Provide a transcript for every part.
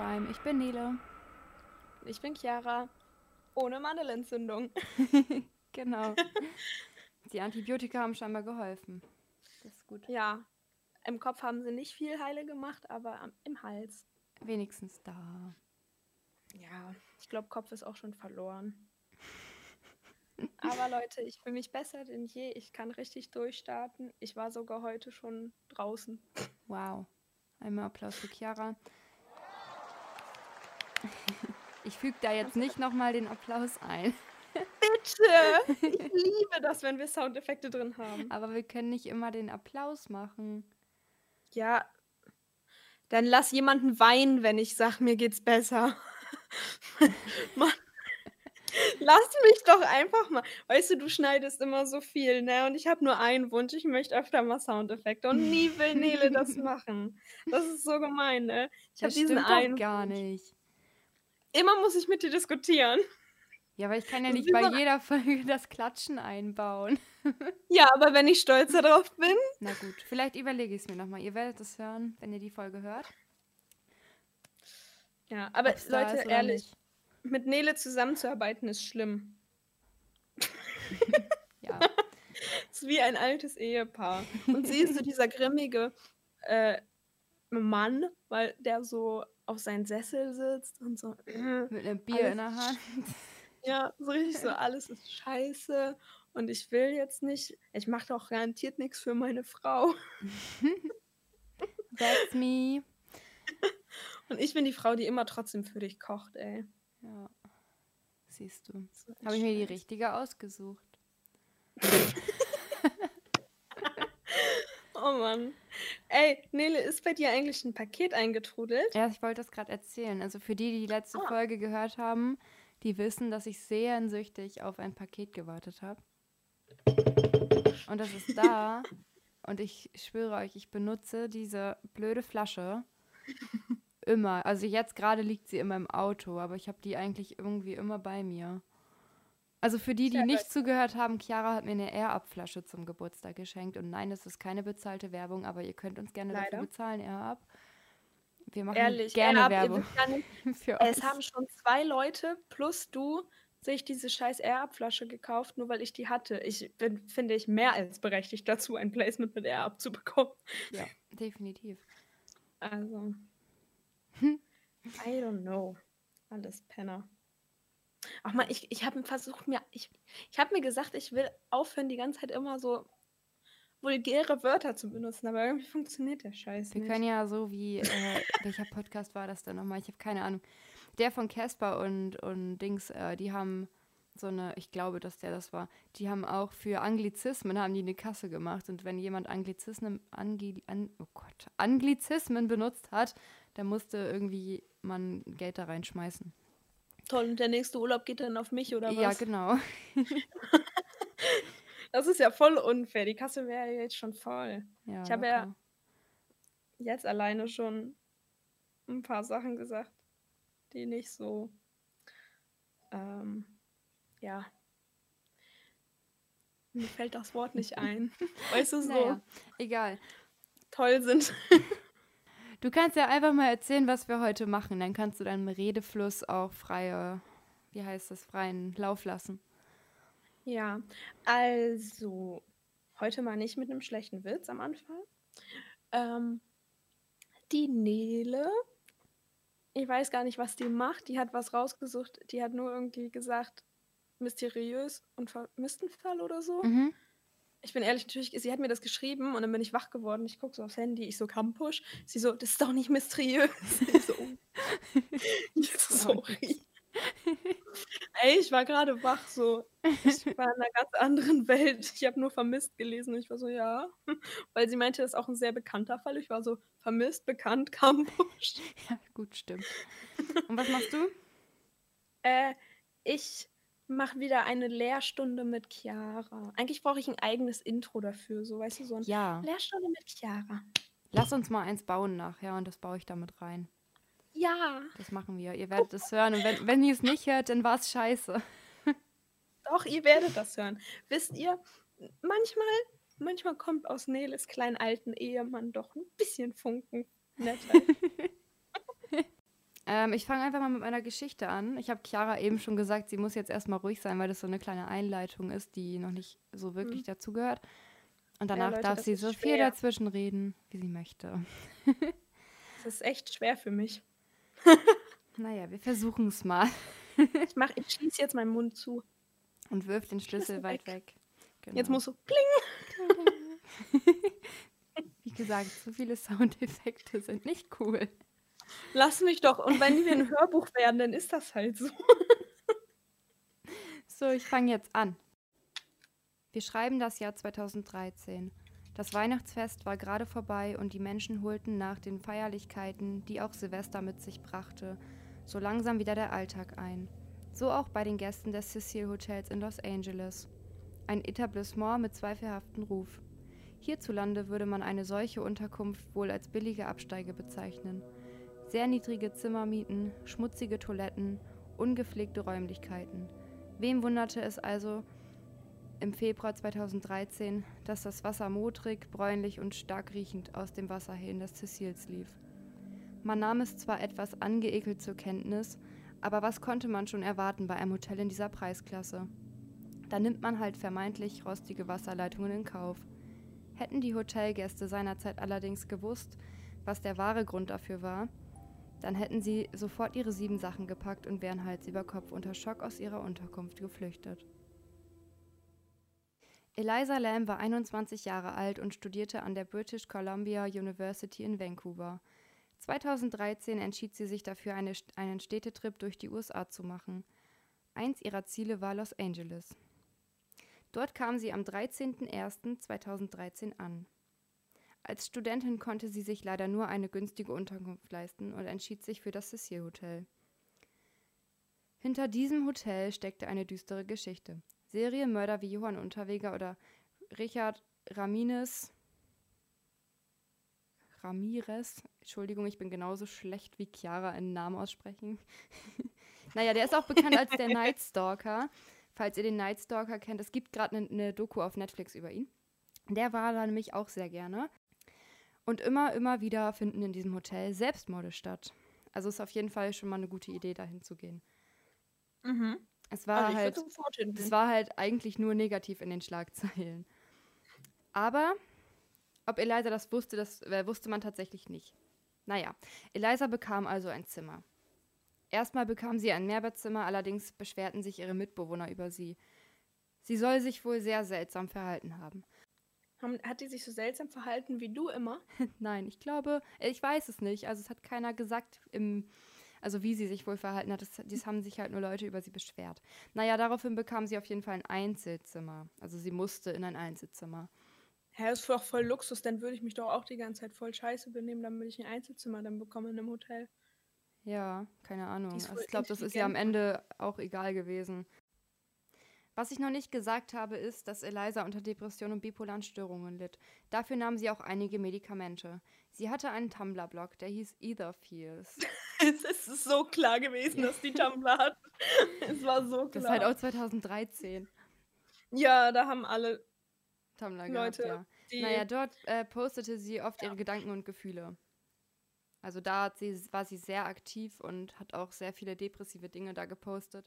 Crime. Ich bin Nele. Ich bin Chiara. Ohne Mandelentzündung. genau. Die Antibiotika haben scheinbar geholfen. Das ist gut. Ja. Im Kopf haben sie nicht viel heile gemacht, aber am- im Hals. Wenigstens da. Ja. Ich glaube, Kopf ist auch schon verloren. Aber Leute, ich fühle mich besser denn je. Ich kann richtig durchstarten. Ich war sogar heute schon draußen. Wow. Einmal Applaus für Chiara. Ich füge da jetzt nicht nochmal den Applaus ein. Bitte! Ich liebe das, wenn wir Soundeffekte drin haben. Aber wir können nicht immer den Applaus machen. Ja. Dann lass jemanden weinen, wenn ich sag, mir geht's besser. Mann. Lass mich doch einfach mal. Weißt du, du schneidest immer so viel, ne? Und ich habe nur einen Wunsch. Ich möchte öfter mal Soundeffekte. Und nie will Nele das machen. Das ist so gemein, ne? Ich habe diesen einen. gar Wunsch. nicht. Immer muss ich mit dir diskutieren. Ja, aber ich kann ja nicht bei jeder Folge das Klatschen einbauen. Ja, aber wenn ich stolz darauf bin. Na gut, vielleicht überlege ich es mir nochmal. Ihr werdet es hören, wenn ihr die Folge hört. Ja, aber Ob's Leute, ehrlich, nicht. mit Nele zusammenzuarbeiten ist schlimm. Ja. ist wie ein altes Ehepaar. Und sie ist so dieser grimmige äh, Mann, weil der so auf seinen Sessel sitzt und so. äh, Mit einem Bier Alles in der Hand. Ja, so richtig so, alles ist scheiße und ich will jetzt nicht, ich mache doch garantiert nichts für meine Frau. That's me. Und ich bin die Frau, die immer trotzdem für dich kocht, ey. Ja. Siehst du. Habe ich mir die richtige ausgesucht. Oh Mann. Ey, Nele, ist bei dir eigentlich ein Paket eingetrudelt? Ja, ich wollte das gerade erzählen. Also für die, die die letzte Ah. Folge gehört haben, die wissen, dass ich sehnsüchtig auf ein Paket gewartet habe. Und das ist da. Und ich schwöre euch, ich benutze diese blöde Flasche immer. Also jetzt gerade liegt sie in meinem Auto, aber ich habe die eigentlich irgendwie immer bei mir. Also für die, die nicht zugehört haben, Chiara hat mir eine Air-Up-Flasche zum Geburtstag geschenkt. Und nein, das ist keine bezahlte Werbung, aber ihr könnt uns gerne Leider. dafür bezahlen, Air-Up. Wir machen Ehrlich, gerne Werbung für Es haben schon zwei Leute plus du sich diese scheiß Air-Up-Flasche gekauft, nur weil ich die hatte. Ich bin, finde ich, mehr als berechtigt dazu, ein Placement mit Air-Up zu bekommen. Ja, definitiv. Also. I don't know. Alles Penner. Ach mal, ich, ich habe versucht mir, ich, ich habe mir gesagt, ich will aufhören, die ganze Zeit immer so vulgäre Wörter zu benutzen, aber irgendwie funktioniert der Scheiß Wir nicht. können ja so wie, äh, welcher Podcast war das denn nochmal? Ich habe keine Ahnung. Der von Casper und, und Dings, äh, die haben so eine, ich glaube, dass der das war, die haben auch für Anglizismen, haben die eine Kasse gemacht. Und wenn jemand Anglizismen, Angli, an, oh Gott, Anglizismen benutzt hat, dann musste irgendwie man Geld da reinschmeißen. Toll, und der nächste Urlaub geht dann auf mich, oder was? Ja, genau. Das ist ja voll unfair. Die Kasse wäre ja jetzt schon voll. Ja, Ich habe ja-. Jetzt alleine schon ein paar Sachen gesagt, die nicht so, ähm, ja. Mir fällt das Wort nicht ein. Weißt du, so Naja, egal. toll sind. Du kannst ja einfach mal erzählen, was wir heute machen. Dann kannst du deinem Redefluss auch freie, wie heißt das, freien Lauf lassen. Ja, also heute mal nicht mit einem schlechten Witz am Anfang. Ähm, die Nele, ich weiß gar nicht, was die macht. Die hat was rausgesucht. Die hat nur irgendwie gesagt, mysteriös und vermissten Fall oder so. Mhm. Ich bin ehrlich, natürlich, sie hat mir das geschrieben und dann bin ich wach geworden. Ich gucke so aufs Handy, ich so Campusch. Sie so, das ist doch nicht mysteriös. Ich so, oh. sorry. Ey, ich war gerade wach, so. Ich war in einer ganz anderen Welt. Ich habe nur vermisst gelesen und ich war so, ja. Weil sie meinte, das ist auch ein sehr bekannter Fall. Ich war so, vermisst, bekannt, Campusch. Ja, gut, stimmt. Und was machst du? Äh, ich mache wieder eine Lehrstunde mit Chiara. Eigentlich brauche ich ein eigenes Intro dafür, so weißt du, so ein Ja, Lehrstunde mit Chiara. lass uns mal eins bauen nachher und das baue ich damit rein. Ja, Das machen wir. Ihr werdet es hören und wenn, wenn ihr es nicht hört, dann war es scheiße. doch, ihr werdet das hören. Wisst ihr, manchmal, manchmal kommt aus Neles kleinen alten Ehemann doch ein bisschen Funken. Netter. Ähm, ich fange einfach mal mit meiner Geschichte an. Ich habe Chiara eben schon gesagt, sie muss jetzt erstmal ruhig sein, weil das so eine kleine Einleitung ist, die noch nicht so wirklich mhm. dazugehört. Und danach ja, Leute, darf sie so schwer. viel dazwischen reden, wie sie möchte. das ist echt schwer für mich. naja, wir versuchen es mal. ich mach, ich schließe jetzt meinen Mund zu. Und wirf den Schlüssel weit weg. weg. Genau. Jetzt muss so pling. Wie gesagt, so viele Soundeffekte sind nicht cool. Lass mich doch. Und wenn wir ein Hörbuch werden, dann ist das halt so. so, ich fange jetzt an. Wir schreiben das Jahr 2013. Das Weihnachtsfest war gerade vorbei und die Menschen holten nach den Feierlichkeiten, die auch Silvester mit sich brachte, so langsam wieder der Alltag ein. So auch bei den Gästen des Cecil Hotels in Los Angeles. Ein Etablissement mit zweifelhaftem Ruf. Hierzulande würde man eine solche Unterkunft wohl als billige Absteige bezeichnen. Sehr niedrige Zimmermieten, schmutzige Toiletten, ungepflegte Räumlichkeiten. Wem wunderte es also im Februar 2013, dass das Wasser modrig, bräunlich und stark riechend aus dem Wasserhähnen des Cecils lief? Man nahm es zwar etwas angeekelt zur Kenntnis, aber was konnte man schon erwarten bei einem Hotel in dieser Preisklasse? Da nimmt man halt vermeintlich rostige Wasserleitungen in Kauf. Hätten die Hotelgäste seinerzeit allerdings gewusst, was der wahre Grund dafür war, dann hätten sie sofort ihre sieben Sachen gepackt und wären Hals über Kopf unter Schock aus ihrer Unterkunft geflüchtet. Eliza Lamb war 21 Jahre alt und studierte an der British Columbia University in Vancouver. 2013 entschied sie sich dafür, eine, einen Städtetrip durch die USA zu machen. Eins ihrer Ziele war Los Angeles. Dort kam sie am 13.01.2013 an. Als Studentin konnte sie sich leider nur eine günstige Unterkunft leisten und entschied sich für das Cecil Hotel. Hinter diesem Hotel steckte eine düstere Geschichte. Serienmörder wie Johann Unterweger oder Richard Ramines Ramirez, Entschuldigung, ich bin genauso schlecht wie Chiara einen Namen aussprechen. naja, der ist auch bekannt als der Night Stalker. Falls ihr den Night Stalker kennt, es gibt gerade eine ne Doku auf Netflix über ihn. Der war da nämlich auch sehr gerne. Und immer, immer wieder finden in diesem Hotel Selbstmorde statt. Also ist auf jeden Fall schon mal eine gute Idee, dahin zu gehen. Mhm. Es war also halt, es war halt eigentlich nur negativ in den Schlagzeilen. Aber ob Eliza das wusste, das äh, wusste man tatsächlich nicht. Naja, Eliza bekam also ein Zimmer. Erstmal bekam sie ein Mehrbettzimmer, allerdings beschwerten sich ihre Mitbewohner über sie. Sie soll sich wohl sehr seltsam verhalten haben. Hat die sich so seltsam verhalten wie du immer? Nein, ich glaube, äh, ich weiß es nicht. Also es hat keiner gesagt, im, also wie sie sich wohl verhalten hat. Das, das haben sich halt nur Leute über sie beschwert. Naja, daraufhin bekam sie auf jeden Fall ein Einzelzimmer. Also sie musste in ein Einzelzimmer. Hä, das ist doch voll Luxus. Dann würde ich mich doch auch die ganze Zeit voll scheiße benehmen, damit ich ein Einzelzimmer dann bekomme in einem Hotel. Ja, keine Ahnung. Also ich glaube, das ist ja am Ende auch egal gewesen. Was ich noch nicht gesagt habe, ist, dass Eliza unter Depressionen und bipolaren Störungen litt. Dafür nahm sie auch einige Medikamente. Sie hatte einen Tumblr-Blog, der hieß Either Feels. es ist so klar gewesen, dass die Tumblr hat. es war so klar. Das ist halt auch 2013. Ja, da haben alle Tumblr Leute, gehabt, ja. Naja, dort äh, postete sie oft ja. ihre Gedanken und Gefühle. Also da sie, war sie sehr aktiv und hat auch sehr viele depressive Dinge da gepostet.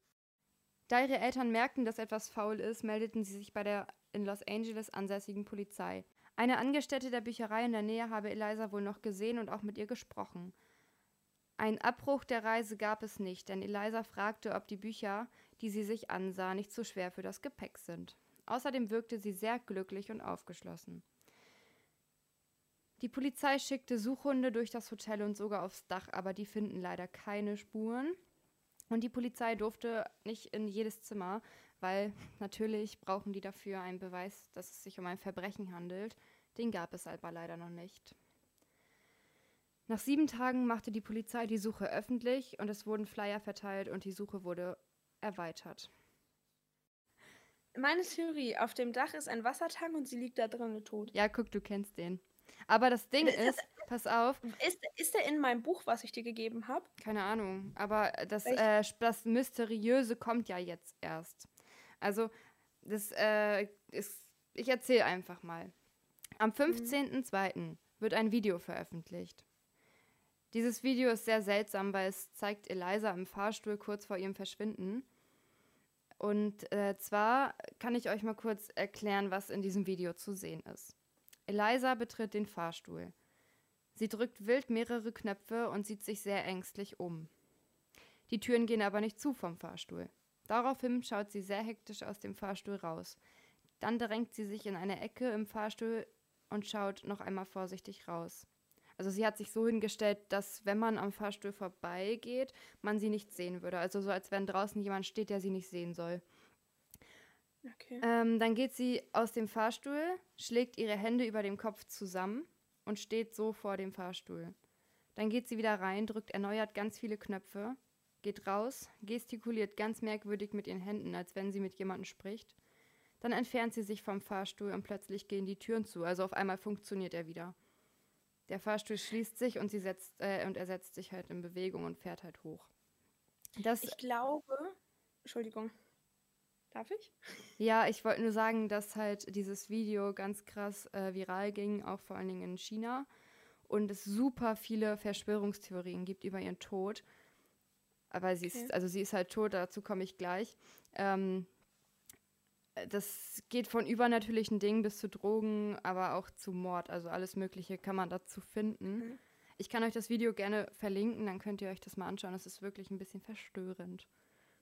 Da ihre Eltern merkten, dass etwas faul ist, meldeten sie sich bei der in Los Angeles ansässigen Polizei. Eine Angestellte der Bücherei in der Nähe habe Eliza wohl noch gesehen und auch mit ihr gesprochen. Ein Abbruch der Reise gab es nicht, denn Eliza fragte, ob die Bücher, die sie sich ansah, nicht zu schwer für das Gepäck sind. Außerdem wirkte sie sehr glücklich und aufgeschlossen. Die Polizei schickte Suchhunde durch das Hotel und sogar aufs Dach, aber die finden leider keine Spuren. Und die Polizei durfte nicht in jedes Zimmer, weil natürlich brauchen die dafür einen Beweis, dass es sich um ein Verbrechen handelt. Den gab es aber leider noch nicht. Nach sieben Tagen machte die Polizei die Suche öffentlich und es wurden Flyer verteilt und die Suche wurde erweitert. Meine Theorie, auf dem Dach ist ein Wassertank und sie liegt da drin tot. Ja, guck, du kennst den. Aber das Ding ist, ist pass auf. Ist, ist der in meinem Buch, was ich dir gegeben habe? Keine Ahnung. Aber das, äh, das Mysteriöse kommt ja jetzt erst. Also, das äh, ist. Ich erzähle einfach mal. Am 15.02. Mhm. wird ein Video veröffentlicht. Dieses Video ist sehr seltsam, weil es zeigt Eliza im Fahrstuhl kurz vor ihrem Verschwinden. Und äh, zwar kann ich euch mal kurz erklären, was in diesem Video zu sehen ist. Eliza betritt den Fahrstuhl. Sie drückt wild mehrere Knöpfe und sieht sich sehr ängstlich um. Die Türen gehen aber nicht zu vom Fahrstuhl. Daraufhin schaut sie sehr hektisch aus dem Fahrstuhl raus. Dann drängt sie sich in eine Ecke im Fahrstuhl und schaut noch einmal vorsichtig raus. Also sie hat sich so hingestellt, dass wenn man am Fahrstuhl vorbeigeht, man sie nicht sehen würde. Also so, als wenn draußen jemand steht, der sie nicht sehen soll. Okay. Ähm, dann geht sie aus dem Fahrstuhl, schlägt ihre Hände über dem Kopf zusammen und steht so vor dem Fahrstuhl. Dann geht sie wieder rein, drückt erneuert ganz viele Knöpfe, geht raus, gestikuliert ganz merkwürdig mit ihren Händen, als wenn sie mit jemandem spricht. Dann entfernt sie sich vom Fahrstuhl und plötzlich gehen die Türen zu. Also auf einmal funktioniert er wieder. Der Fahrstuhl schließt sich und sie setzt äh, und er setzt sich halt in Bewegung und fährt halt hoch. Das, ich glaube, Entschuldigung. Darf ich? Ja, ich wollte nur sagen, dass halt dieses Video ganz krass äh, viral ging, auch vor allen Dingen in China. Und es super viele Verschwörungstheorien gibt über ihren Tod. Aber sie okay. ist, also sie ist halt tot, dazu komme ich gleich. Ähm, das geht von übernatürlichen Dingen bis zu Drogen, aber auch zu Mord. Also alles Mögliche kann man dazu finden. Mhm. Ich kann euch das Video gerne verlinken, dann könnt ihr euch das mal anschauen. Das ist wirklich ein bisschen verstörend.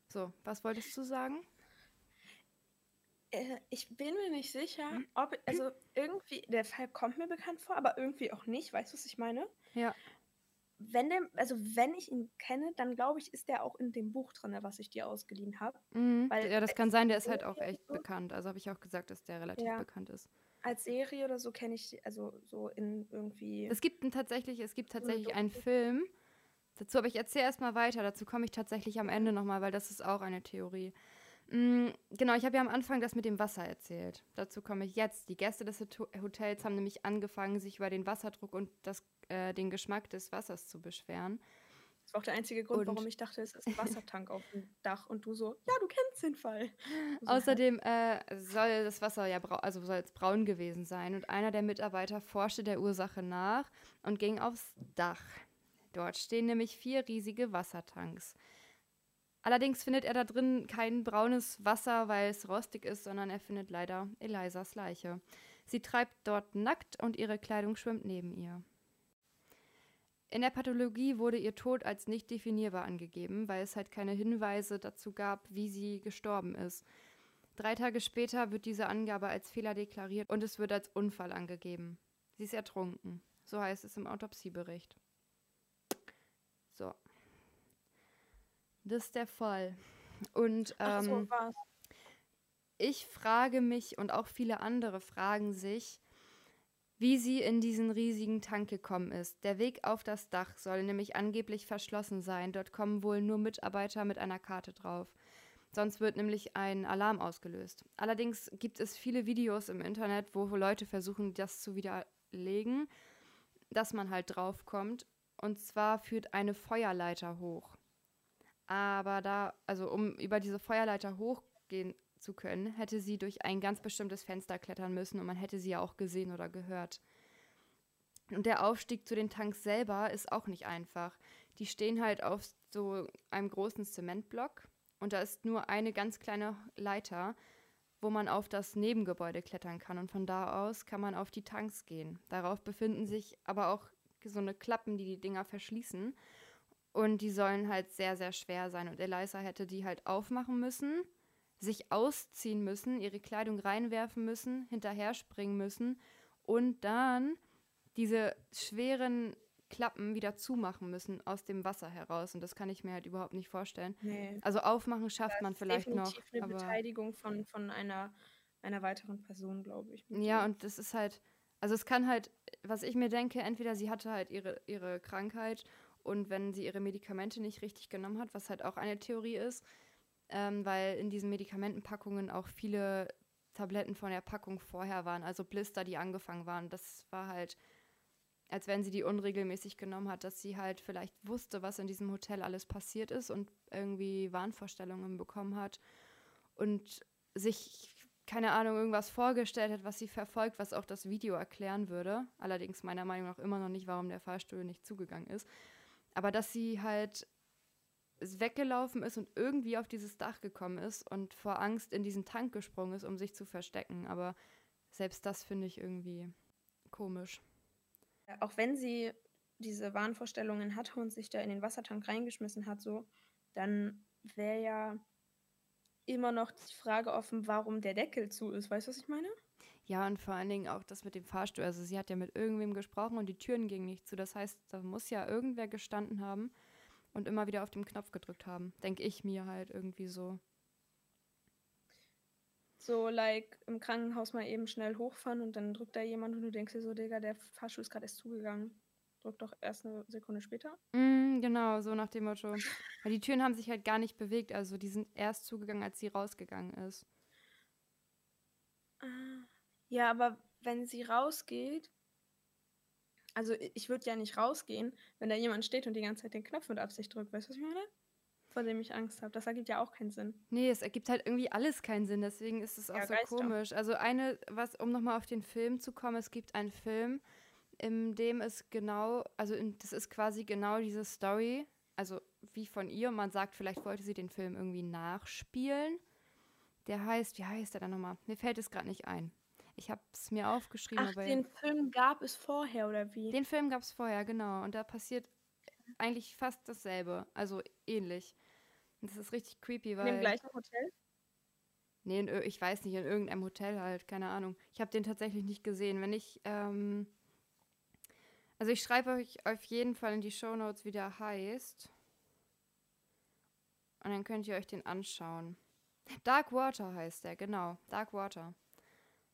So, was wolltest du sagen? Äh, ich bin mir nicht sicher, hm? ob, also irgendwie, der Fall kommt mir bekannt vor, aber irgendwie auch nicht. Weißt du, was ich meine? Ja wenn der, also wenn ich ihn kenne, dann glaube ich, ist der auch in dem Buch drin, was ich dir ausgeliehen habe. Mhm. ja, das kann sein, der ist halt auch echt bekannt. Also habe ich auch gesagt, dass der relativ ja. bekannt ist. Als Serie oder so kenne ich, also so in irgendwie. Es gibt einen, tatsächlich, es gibt tatsächlich einen Film. Dazu, aber ich erzähle erstmal weiter. Dazu komme ich tatsächlich am Ende nochmal, weil das ist auch eine Theorie. Mhm, genau, ich habe ja am Anfang das mit dem Wasser erzählt. Dazu komme ich jetzt. Die Gäste des Hotels haben nämlich angefangen, sich über den Wasserdruck und das äh, den Geschmack des Wassers zu beschweren. Das war auch der einzige Grund, und warum ich dachte, es ist ein Wassertank auf dem Dach und du so, ja, du kennst den Fall. So Außerdem äh, soll das Wasser ja also soll es braun gewesen sein und einer der Mitarbeiter forschte der Ursache nach und ging aufs Dach. Dort stehen nämlich vier riesige Wassertanks. Allerdings findet er da drin kein braunes Wasser, weil es rostig ist, sondern er findet leider Elisas Leiche. Sie treibt dort nackt und ihre Kleidung schwimmt neben ihr. In der Pathologie wurde ihr Tod als nicht definierbar angegeben, weil es halt keine Hinweise dazu gab, wie sie gestorben ist. Drei Tage später wird diese Angabe als Fehler deklariert und es wird als Unfall angegeben. Sie ist ertrunken. So heißt es im Autopsiebericht. So. Das ist der Fall. Und ähm, so, ich frage mich und auch viele andere fragen sich, wie sie in diesen riesigen Tank gekommen ist. Der Weg auf das Dach soll nämlich angeblich verschlossen sein. Dort kommen wohl nur Mitarbeiter mit einer Karte drauf. Sonst wird nämlich ein Alarm ausgelöst. Allerdings gibt es viele Videos im Internet, wo Leute versuchen, das zu widerlegen, dass man halt draufkommt. Und zwar führt eine Feuerleiter hoch. Aber da, also um über diese Feuerleiter hochgehen zu können, hätte sie durch ein ganz bestimmtes Fenster klettern müssen und man hätte sie ja auch gesehen oder gehört. Und der Aufstieg zu den Tanks selber ist auch nicht einfach. Die stehen halt auf so einem großen Zementblock und da ist nur eine ganz kleine Leiter, wo man auf das Nebengebäude klettern kann und von da aus kann man auf die Tanks gehen. Darauf befinden sich aber auch so eine Klappen, die die Dinger verschließen und die sollen halt sehr, sehr schwer sein und Eliza hätte die halt aufmachen müssen sich ausziehen müssen, ihre Kleidung reinwerfen müssen, hinterher springen müssen und dann diese schweren Klappen wieder zumachen müssen aus dem Wasser heraus. Und das kann ich mir halt überhaupt nicht vorstellen. Nee. Also aufmachen schafft das man vielleicht noch. Das ist eine Beteiligung von, von einer, einer weiteren Person, glaube ich. Ja, und das ist halt, also es kann halt, was ich mir denke, entweder sie hatte halt ihre, ihre Krankheit und wenn sie ihre Medikamente nicht richtig genommen hat, was halt auch eine Theorie ist, ähm, weil in diesen Medikamentenpackungen auch viele Tabletten von der Packung vorher waren, also Blister, die angefangen waren. Das war halt, als wenn sie die unregelmäßig genommen hat, dass sie halt vielleicht wusste, was in diesem Hotel alles passiert ist und irgendwie Wahnvorstellungen bekommen hat und sich, keine Ahnung, irgendwas vorgestellt hat, was sie verfolgt, was auch das Video erklären würde. Allerdings meiner Meinung nach immer noch nicht, warum der Fahrstuhl nicht zugegangen ist. Aber dass sie halt weggelaufen ist und irgendwie auf dieses Dach gekommen ist und vor Angst in diesen Tank gesprungen ist, um sich zu verstecken. Aber selbst das finde ich irgendwie komisch. Auch wenn sie diese Wahnvorstellungen hatte und sich da in den Wassertank reingeschmissen hat, so, dann wäre ja immer noch die Frage offen, warum der Deckel zu ist. Weißt du, was ich meine? Ja, und vor allen Dingen auch das mit dem Fahrstuhl. Also sie hat ja mit irgendwem gesprochen und die Türen gingen nicht zu. Das heißt, da muss ja irgendwer gestanden haben und immer wieder auf den Knopf gedrückt haben. Denke ich mir halt irgendwie so. So, like im Krankenhaus mal eben schnell hochfahren und dann drückt da jemand und du denkst dir so, Digga, der Fahrstuhl ist gerade erst zugegangen. Drück doch erst eine Sekunde später. Mm, genau, so nach dem Motto. Weil die Türen haben sich halt gar nicht bewegt. Also die sind erst zugegangen, als sie rausgegangen ist. Ja, aber wenn sie rausgeht, also ich würde ja nicht rausgehen, wenn da jemand steht und die ganze Zeit den Knopf mit Absicht drückt. Weißt du, was ich meine? Vor dem ich Angst habe. Das ergibt ja auch keinen Sinn. Nee, es ergibt halt irgendwie alles keinen Sinn. Deswegen ist es auch ja, so komisch. Also eine, was, um nochmal auf den Film zu kommen, es gibt einen Film, in dem es genau, also in, das ist quasi genau diese Story, also wie von ihr. Man sagt, vielleicht wollte sie den Film irgendwie nachspielen. Der heißt, wie heißt der dann nochmal? Mir fällt es gerade nicht ein. Ich habe es mir aufgeschrieben. Ach, den Film gab es vorher, oder wie? Den Film gab es vorher, genau. Und da passiert eigentlich fast dasselbe. Also ähnlich. Und das ist richtig creepy, weil. In dem gleichen Hotel? Nee, in, ich weiß nicht, in irgendeinem Hotel halt, keine Ahnung. Ich habe den tatsächlich nicht gesehen. Wenn ich, ähm, also ich schreibe euch auf jeden Fall in die Show Notes, wie der heißt. Und dann könnt ihr euch den anschauen. Dark Water heißt der, genau. Dark Water.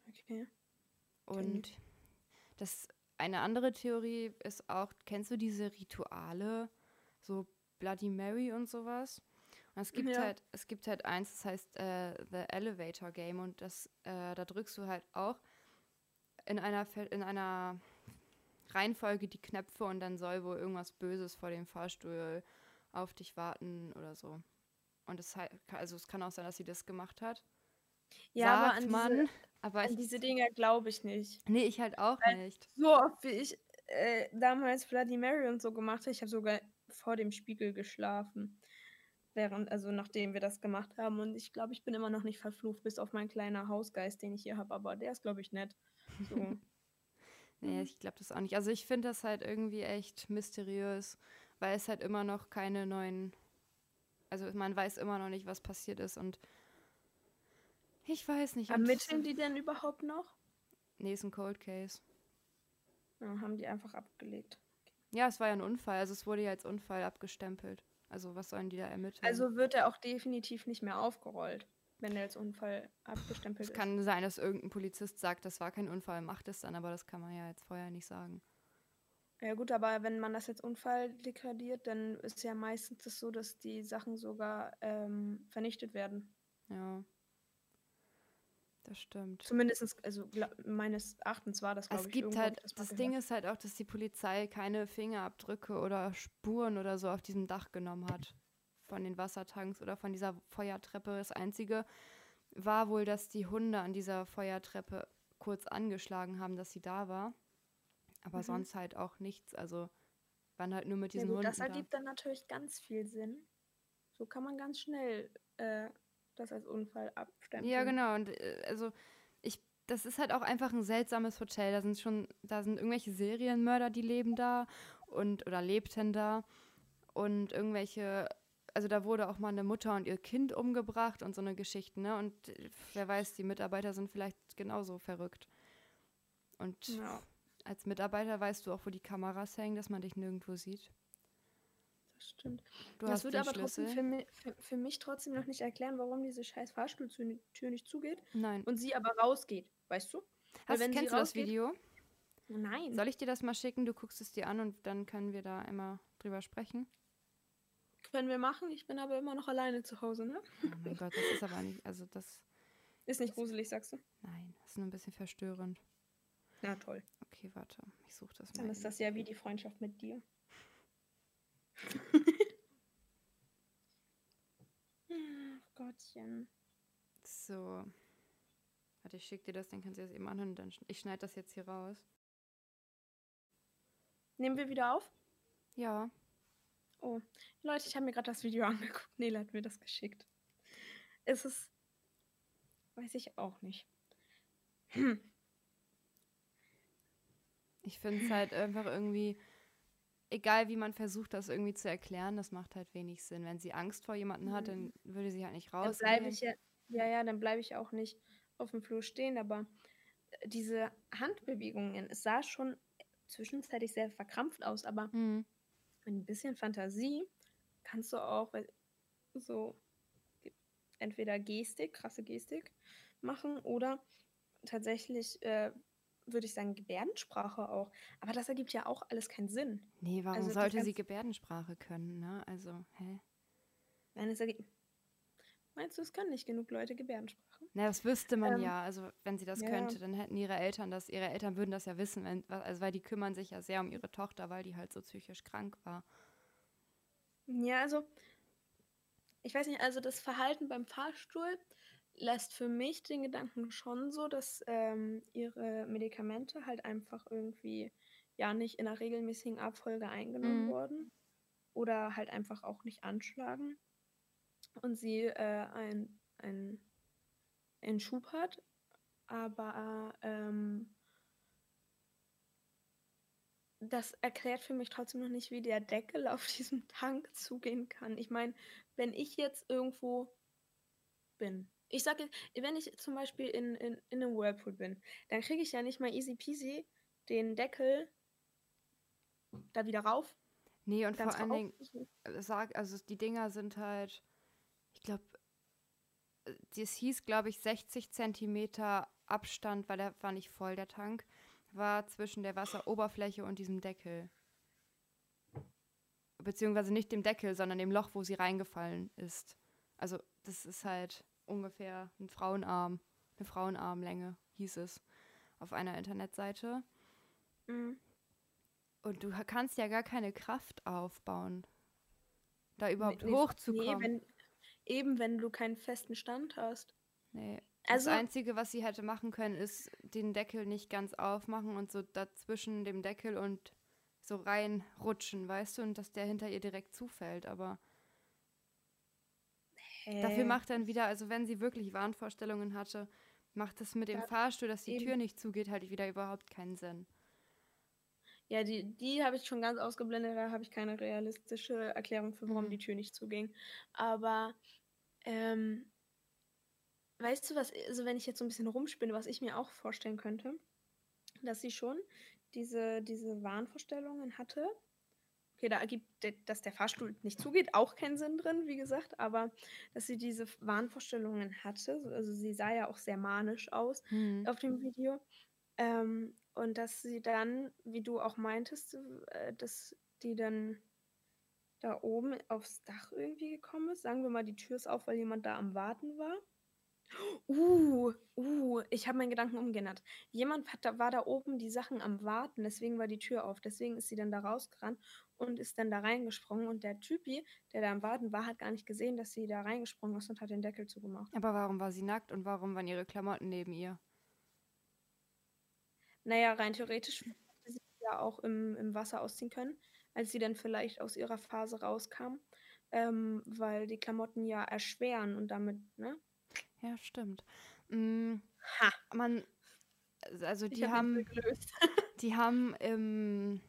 Okay. Und das eine andere Theorie ist auch, kennst du diese Rituale, so Bloody Mary und sowas? Und es gibt ja. halt, es gibt halt eins, das heißt äh, The Elevator Game und das, äh, da drückst du halt auch in einer in einer Reihenfolge die Knöpfe und dann soll wohl irgendwas Böses vor dem Fahrstuhl auf dich warten oder so. Und es also es kann auch sein, dass sie das gemacht hat. Ja, Sagt aber an man, diese, aber an ich, diese Dinger glaube ich nicht. Nee, ich halt auch Weil nicht. So oft wie ich äh, damals Bloody Mary und so gemacht habe, ich habe sogar vor dem Spiegel geschlafen. Während, also nachdem wir das gemacht haben. Und ich glaube, ich bin immer noch nicht verflucht, bis auf meinen kleinen Hausgeist, den ich hier habe. Aber der ist, glaube ich, nett. So. nee, ich glaube das auch nicht. Also ich finde das halt irgendwie echt mysteriös, weil es halt immer noch keine neuen. Also man weiß immer noch nicht, was passiert ist und ich weiß nicht. Ermitteln die denn überhaupt noch? Nee, ist ein Cold Case. Ja, haben die einfach abgelegt. Ja, es war ja ein Unfall. Also es wurde ja als Unfall abgestempelt. Also was sollen die da ermitteln? Also wird er auch definitiv nicht mehr aufgerollt, wenn er als Unfall abgestempelt es ist. Es kann sein, dass irgendein Polizist sagt, das war kein Unfall, macht es dann, aber das kann man ja jetzt vorher nicht sagen. Ja gut, aber wenn man das jetzt Unfall degradiert, dann ist ja meistens das so, dass die Sachen sogar ähm, vernichtet werden. Ja. Das stimmt. Zumindest, also meines Erachtens war das, glaube ich, gibt halt, Das Ding ist halt auch, dass die Polizei keine Fingerabdrücke oder Spuren oder so auf diesem Dach genommen hat. Von den Wassertanks oder von dieser Feuertreppe. Das Einzige war wohl, dass die Hunde an dieser Feuertreppe kurz angeschlagen haben, dass sie da war. Aber mhm. sonst halt auch nichts. Also waren halt nur mit diesen ja, gut, Hunden. Das ergibt da. dann natürlich ganz viel Sinn. So kann man ganz schnell äh, das als Unfall abstempeln. Ja, genau. Und äh, also ich, das ist halt auch einfach ein seltsames Hotel. Da sind schon, da sind irgendwelche Serienmörder, die leben da und oder lebten da. Und irgendwelche, also da wurde auch mal eine Mutter und ihr Kind umgebracht und so eine Geschichte, ne? Und wer weiß, die Mitarbeiter sind vielleicht genauso verrückt. Und ja. als Mitarbeiter weißt du auch, wo die Kameras hängen, dass man dich nirgendwo sieht das stimmt. Du das würde aber trotzdem für mich, für, für mich, trotzdem noch nicht erklären, warum diese scheiß Fahrstuhltür nicht zugeht. Nein. Und sie aber rausgeht, weißt du? Hast, wenn kennst du das Video? Nein. Soll ich dir das mal schicken? Du guckst es dir an und dann können wir da immer drüber sprechen. Können wir machen. Ich bin aber immer noch alleine zu Hause, ne? Oh mein Gott, das ist aber nicht, also das... Ist nicht gruselig, sagst du? Nein, das ist nur ein bisschen verstörend. Na toll. Okay, warte. Ich suche das mal. Dann ist das ja wie die Freundschaft mit dir. Ach Gottchen. So. Warte, ich schicke dir das, dann kannst du das eben anhören. Dann ich schneide das jetzt hier raus. Nehmen wir wieder auf? Ja. Oh, Leute, ich habe mir gerade das Video angeguckt. Nele hat mir das geschickt. Es ist. Weiß ich auch nicht. Hm. Ich finde es halt einfach irgendwie, egal wie man versucht, das irgendwie zu erklären, das macht halt wenig Sinn. Wenn sie Angst vor jemandem hat, dann Mhm. würde sie halt nicht Dann raus. bleibe ich ja, ja, ja, dann bleibe ich auch nicht auf dem Flur stehen, aber äh, diese Handbewegungen, es sah schon zwischenzeitlich sehr verkrampft aus, aber Mhm. mit ein bisschen Fantasie kannst du auch so entweder Gestik, krasse Gestik machen oder tatsächlich, äh, würde ich sagen, Gebärdensprache auch. Aber das ergibt ja auch alles keinen Sinn. Nee, warum Also, sollte sie Gebärdensprache können, ne? Also, hä? Nein, es ergibt. Meinst du, es können nicht genug Leute Gebärdensprache? Na, das wüsste man Ähm, ja. Also, wenn sie das ja. könnte, dann hätten ihre Eltern das, ihre Eltern würden das ja wissen, wenn, also, weil die kümmern sich ja sehr um ihre Tochter, weil die halt so psychisch krank war. Ja, also, ich weiß nicht, also das Verhalten beim Fahrstuhl lässt für mich den Gedanken schon so, dass ähm, ihre Medikamente halt einfach irgendwie ja nicht in einer regelmäßigen Abfolge eingenommen Mhm. wurden oder halt einfach auch nicht anschlagen und sie äh, ein, ein, einen Schub hat, aber ähm, das erklärt für mich trotzdem noch nicht, wie der Deckel auf diesem Tank zugehen kann. Ich meine, wenn ich jetzt irgendwo bin, ich sage, wenn ich zum Beispiel in, in, in einem Whirlpool bin, dann kriege ich ja nicht mal easy peasy den Deckel da wieder rauf. Nee, und vor allen. Dingen, äh, sag, also die Dinger sind halt, ich glaube, das hieß, glaube ich, 60 Zentimeter Abstand, weil der war nicht voll, der Tank, war zwischen der Wasseroberfläche und diesem Deckel. Beziehungsweise nicht dem Deckel, sondern dem Loch, wo sie reingefallen ist. Also, das ist halt ungefähr ein Frauenarm, eine Frauenarmlänge, hieß es auf einer Internetseite. Mhm. Und du kannst ja gar keine Kraft aufbauen, da überhaupt Nee, hochzukommen. Nee, wenn, eben wenn du keinen festen Stand hast. Nee. Das Also- Einzige, was sie hätte machen können, ist den Deckel nicht ganz aufmachen und so dazwischen dem Deckel und so reinrutschen, weißt du, und dass der hinter ihr direkt zufällt. Aber dafür macht dann wieder, also wenn sie wirklich Wahnvorstellungen hatte, macht das mit dem Ja, Fahrstuhl, dass die eben. Tür nicht zugeht, halt wieder überhaupt keinen Sinn. Ja, die, die habe ich schon ganz ausgeblendet, da habe ich keine realistische Erklärung für, warum Mhm. die Tür nicht zuging. Aber, ähm, weißt du was, also wenn ich jetzt so ein bisschen rumspinne, was ich mir auch vorstellen könnte, dass sie schon diese, diese Wahnvorstellungen hatte. Okay, da ergibt, dass der Fahrstuhl nicht zugeht, auch keinen Sinn drin, wie gesagt, aber dass sie diese Wahnvorstellungen hatte, so- also sie sah ja auch sehr manisch aus Hm. auf dem Video. Ähm, und dass sie dann, wie du auch meintest, äh, dass die dann da oben aufs Dach irgendwie gekommen ist. Sagen wir mal, die Tür ist auf, weil jemand da am Warten war. Uh, uh, ich habe meinen Gedanken umgeändert. Jemand hat da, war da oben die Sachen am Warten, deswegen war die Tür auf. Deswegen ist sie dann da rausgerannt und ist dann da reingesprungen. Und der Typi, der da am Warten war, hat gar nicht gesehen, dass sie da reingesprungen ist und hat den Deckel zugemacht. Aber warum war sie nackt und warum waren ihre Klamotten neben ihr? Naja, rein theoretisch hätte sie ja auch im, im Wasser ausziehen können, als sie dann vielleicht aus ihrer Phase rauskam, ähm, weil die Klamotten ja erschweren und damit, ne? Ja, stimmt. Mm, Ha, man, also ich die hab haben, die haben im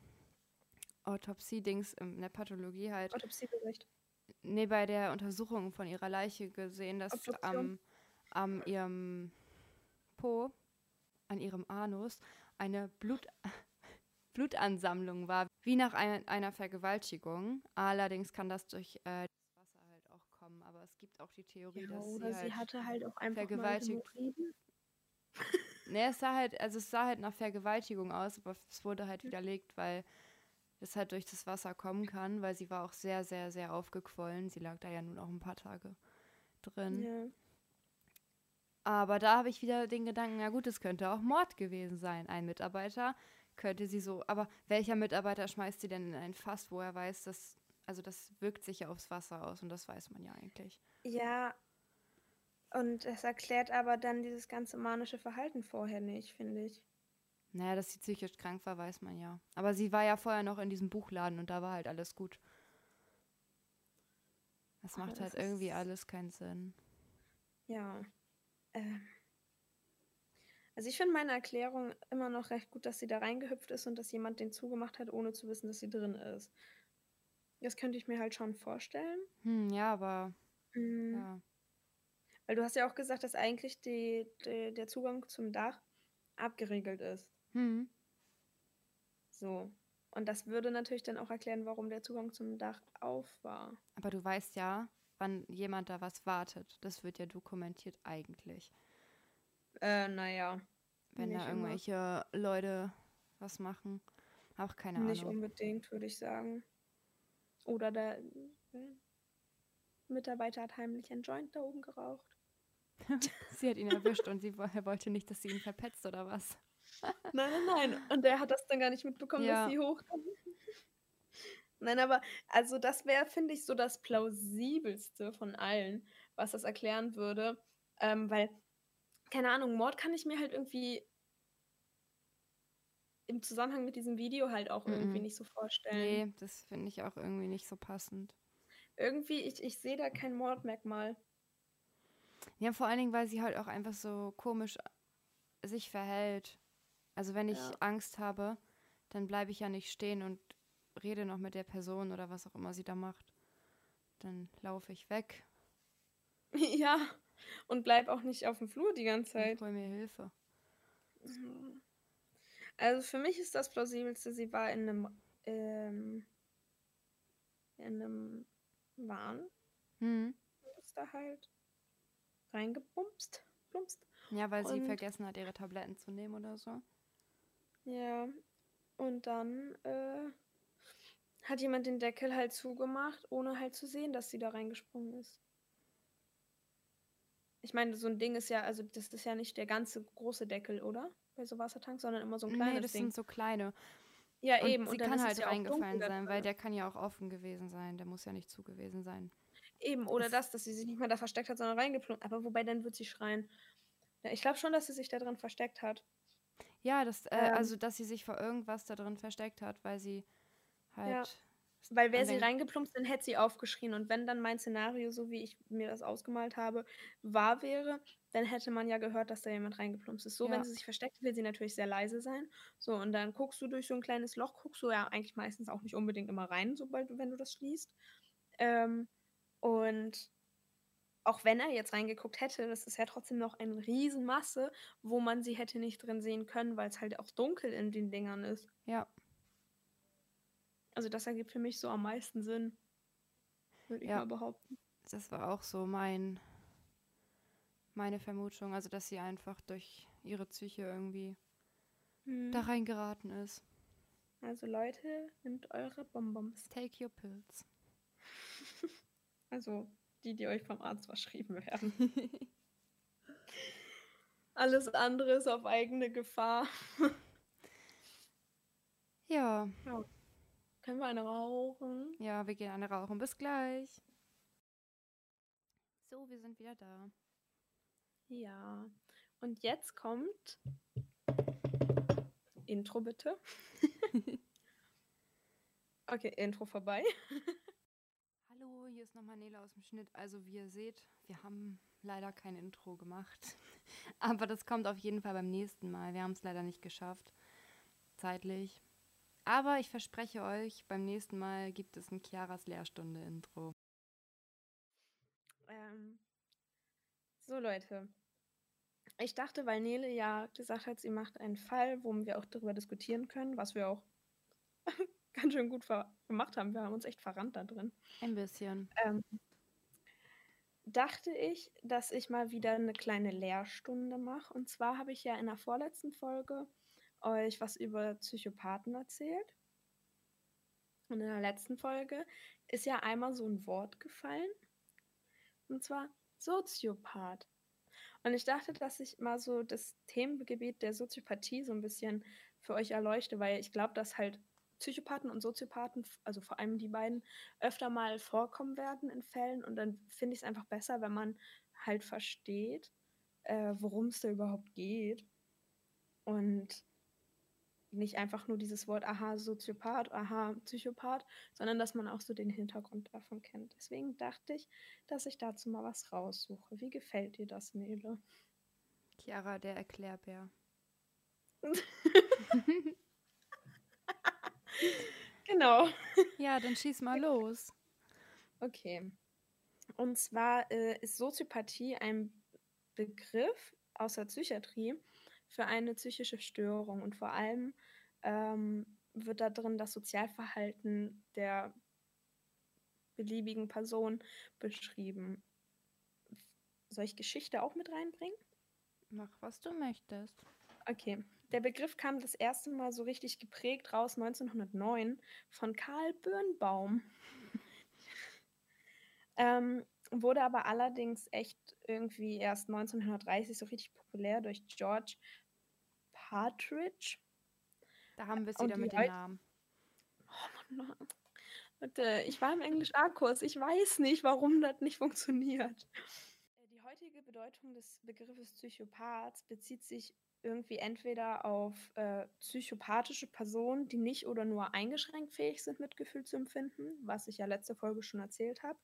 Autopsie-Dings, in der Pathologie halt, Autopsiebericht. nee, bei der Untersuchung von ihrer Leiche gesehen, dass am, am ihrem Po, an ihrem Anus, eine Blut, Blutansammlung war, wie nach ein, einer Vergewaltigung. Allerdings kann das durch äh, das Wasser halt auch kommen, aber es gibt auch die Theorie, Ja, dass oder sie sie halt hatte halt auch einfach mal vergewaltigt. Hämorrhoiden. Nee, es sah halt, also es sah halt nach Vergewaltigung aus, aber es wurde halt widerlegt, weil es halt durch das Wasser kommen kann, weil sie war auch sehr, sehr, sehr aufgequollen. Sie lag da ja nun auch ein paar Tage drin. Ja. Aber da habe ich wieder den Gedanken, na gut, es könnte auch Mord gewesen sein. Ein Mitarbeiter könnte sie so, aber welcher Mitarbeiter schmeißt sie denn in ein Fass, wo er weiß, dass, also das wirkt sich ja aufs Wasser aus und das weiß man ja eigentlich. Ja, und das erklärt aber dann dieses ganze manische Verhalten vorher nicht, finde ich. Naja, dass sie psychisch krank war, weiß man ja. Aber sie war ja vorher noch in diesem Buchladen und da war halt alles gut. Das Aber macht halt das irgendwie alles keinen Sinn. ja. Ähm, also ich finde meine Erklärung immer noch recht gut, dass sie da reingehüpft ist und dass jemand den zugemacht hat, ohne zu wissen, dass sie drin ist. Das könnte ich mir halt schon vorstellen. Hm, ja, aber Mhm. ja. Weil du hast ja auch gesagt, dass eigentlich die, die, der Zugang zum Dach abgeriegelt ist. Hm. So. Und das würde natürlich dann auch erklären, warum der Zugang zum Dach auf war. Aber du weißt ja, wann jemand da was wartet. Das wird ja dokumentiert eigentlich. Äh, naja. Wenn Nicht da immer. irgendwelche Leute was machen. Auch keine Nicht Ahnung. unbedingt, würde ich sagen. Oder der äh, Mitarbeiter hat heimlich einen Joint da oben geraucht. Sie hat ihn erwischt und sie er wollte nicht, dass sie ihn verpetzt oder was. Nein, nein, nein. Und der hat das dann gar nicht mitbekommen, Ja. dass sie hochkam. Nein, aber also das wäre, finde ich, so das plausibelste von allen, was das erklären würde. Ähm, weil, keine Ahnung, Mord kann ich mir halt irgendwie im Zusammenhang mit diesem Video halt auch irgendwie Mhm. nicht so vorstellen. Nee, das finde ich auch irgendwie nicht so passend. Irgendwie, ich, ich sehe da kein Mordmerkmal. Ja, vor allen Dingen, weil sie halt auch einfach so komisch sich verhält. Also wenn ich Ja. Angst habe, dann bleibe ich ja nicht stehen und rede noch mit der Person oder was auch immer sie da macht. Dann laufe ich weg ja. Und bleib auch nicht auf dem Flur die ganze Zeit. hole mir Hilfe. Also für mich ist das plausibelste, sie war in einem, ähm, in einem Wahn, Hm. ist da halt reingepumpst, plumpst. Ja, weil sie Und- vergessen hat, ihre Tabletten zu nehmen oder so. Ja. Und dann äh, hat jemand den Deckel halt zugemacht, ohne halt zu sehen, dass sie da reingesprungen ist. Ich meine, so ein Ding ist ja, also das ist ja nicht der ganze große Deckel, oder? Bei so Wassertanks, sondern immer so ein kleines Nee, das Ding. sind so kleine. Ja, Und eben. sie und dann kann halt ja reingefallen sein, weil der kann ja auch offen gewesen sein. Der muss ja nicht zu gewesen sein. Eben, oder Es- das, dass sie sich nicht mehr da versteckt hat, sondern reingeplumpt. Aber wobei, dann wird sie schreien. Ja, ich glaube schon, dass sie sich da drin versteckt hat. Ja, das, äh, Ähm. also dass sie sich vor irgendwas da drin versteckt hat, weil sie halt. Weil wäre sie reingeplumpst, dann hätte sie aufgeschrien. Und wenn dann mein Szenario, so wie ich mir das ausgemalt habe, wahr wäre, dann hätte man ja gehört, dass da jemand reingeplumpst ist. So, Ja. wenn sie sich versteckt, will sie natürlich sehr leise sein. So, und dann guckst du durch so ein kleines Loch, guckst du ja eigentlich meistens auch nicht unbedingt immer rein, sobald du, wenn du das schließt. Ähm, und auch wenn er jetzt reingeguckt hätte, das ist ja trotzdem noch eine Riesenmasse, wo man sie hätte nicht drin sehen können, weil es halt auch dunkel in den Dingern ist. Ja, Also das ergibt für mich so am meisten Sinn. Würde ich Ja. mal behaupten. das war auch so mein meine Vermutung, also dass sie einfach durch ihre Psyche irgendwie Hm. da reingeraten ist. Also Leute, nehmt eure Bonbons. Take your pills. Also die, die euch vom Arzt verschrieben werden. Alles andere ist auf eigene Gefahr. Ja, Können wir eine rauchen? ja, wir gehen eine rauchen. Bis gleich. So, wir sind wieder da. Ja. Und jetzt kommt Intro bitte. okay, Intro vorbei. Hallo, hier ist nochmal Nele aus dem Schnitt. Also wie ihr seht, wir haben leider kein Intro gemacht. Aber das kommt auf jeden Fall beim nächsten Mal. Wir haben es leider nicht geschafft, zeitlich. Aber ich verspreche euch, beim nächsten Mal gibt es ein Chiaras Lehrstunde-Intro. Ähm, so, Leute. Ich dachte, weil Nele ja gesagt hat, sie macht einen Fall, wo wir auch darüber diskutieren können, was wir auch ganz schön gut gemacht haben. Wir haben uns echt verrannt da drin. Ein bisschen. Ähm, dachte ich, dass ich mal wieder eine kleine Lehrstunde mache. Und zwar habe ich ja in der vorletzten Folge euch was über Psychopathen erzählt. Und in der letzten Folge ist ja einmal so ein Wort gefallen. Und zwar Soziopath. Und ich dachte, dass ich mal so das Themengebiet der Soziopathie so ein bisschen für euch erleuchte, weil ich glaube, dass halt Psychopathen und Soziopathen, also vor allem die beiden, öfter mal vorkommen werden in Fällen. Und dann finde ich es einfach besser, wenn man halt versteht, äh, worum es da überhaupt geht. Und nicht einfach nur dieses Wort, aha, Soziopath, aha, Psychopath, sondern dass man auch so den Hintergrund davon kennt. Deswegen dachte ich, dass ich dazu mal was raussuche. Wie gefällt dir das, Nele? Chiara, der Erklärbär. genau. Ja, dann schieß mal los. Okay. Und zwar äh, ist Soziopathie ein Begriff aus der Psychiatrie für eine psychische Störung und vor allem ähm, wird da drin das Sozialverhalten der beliebigen Person beschrieben. Soll ich Geschichte auch mit reinbringen? Mach, was du möchtest. Okay. Der Begriff kam das erste Mal so richtig geprägt raus 1909 von Karl Birnbaum. ähm, wurde aber allerdings echt irgendwie erst 1930 so richtig populär durch George Partridge. Da haben wir es wieder mit dem Namen. Oh Mann, Leute, ich war im Englisch A-Kurs. Ich weiß nicht, warum das nicht funktioniert. Die heutige Bedeutung des Begriffes Psychopath bezieht sich irgendwie entweder auf äh, psychopathische Personen, die nicht oder nur eingeschränkt fähig sind, Mitgefühl zu empfinden, was ich ja letzte Folge schon erzählt habe,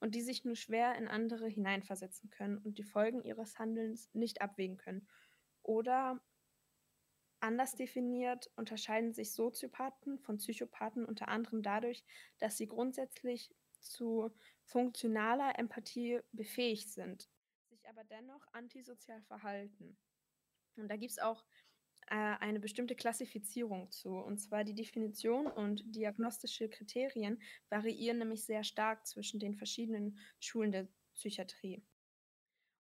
und die sich nur schwer in andere hineinversetzen können und die Folgen ihres Handelns nicht abwägen können. Oder anders definiert unterscheiden sich Soziopathen von Psychopathen unter anderem dadurch, dass sie grundsätzlich zu funktionaler Empathie befähigt sind, sich aber dennoch antisozial verhalten. Und da gibt es auch eine bestimmte Klassifizierung zu. Und zwar die Definition und diagnostische Kriterien variieren nämlich sehr stark zwischen den verschiedenen Schulen der Psychiatrie.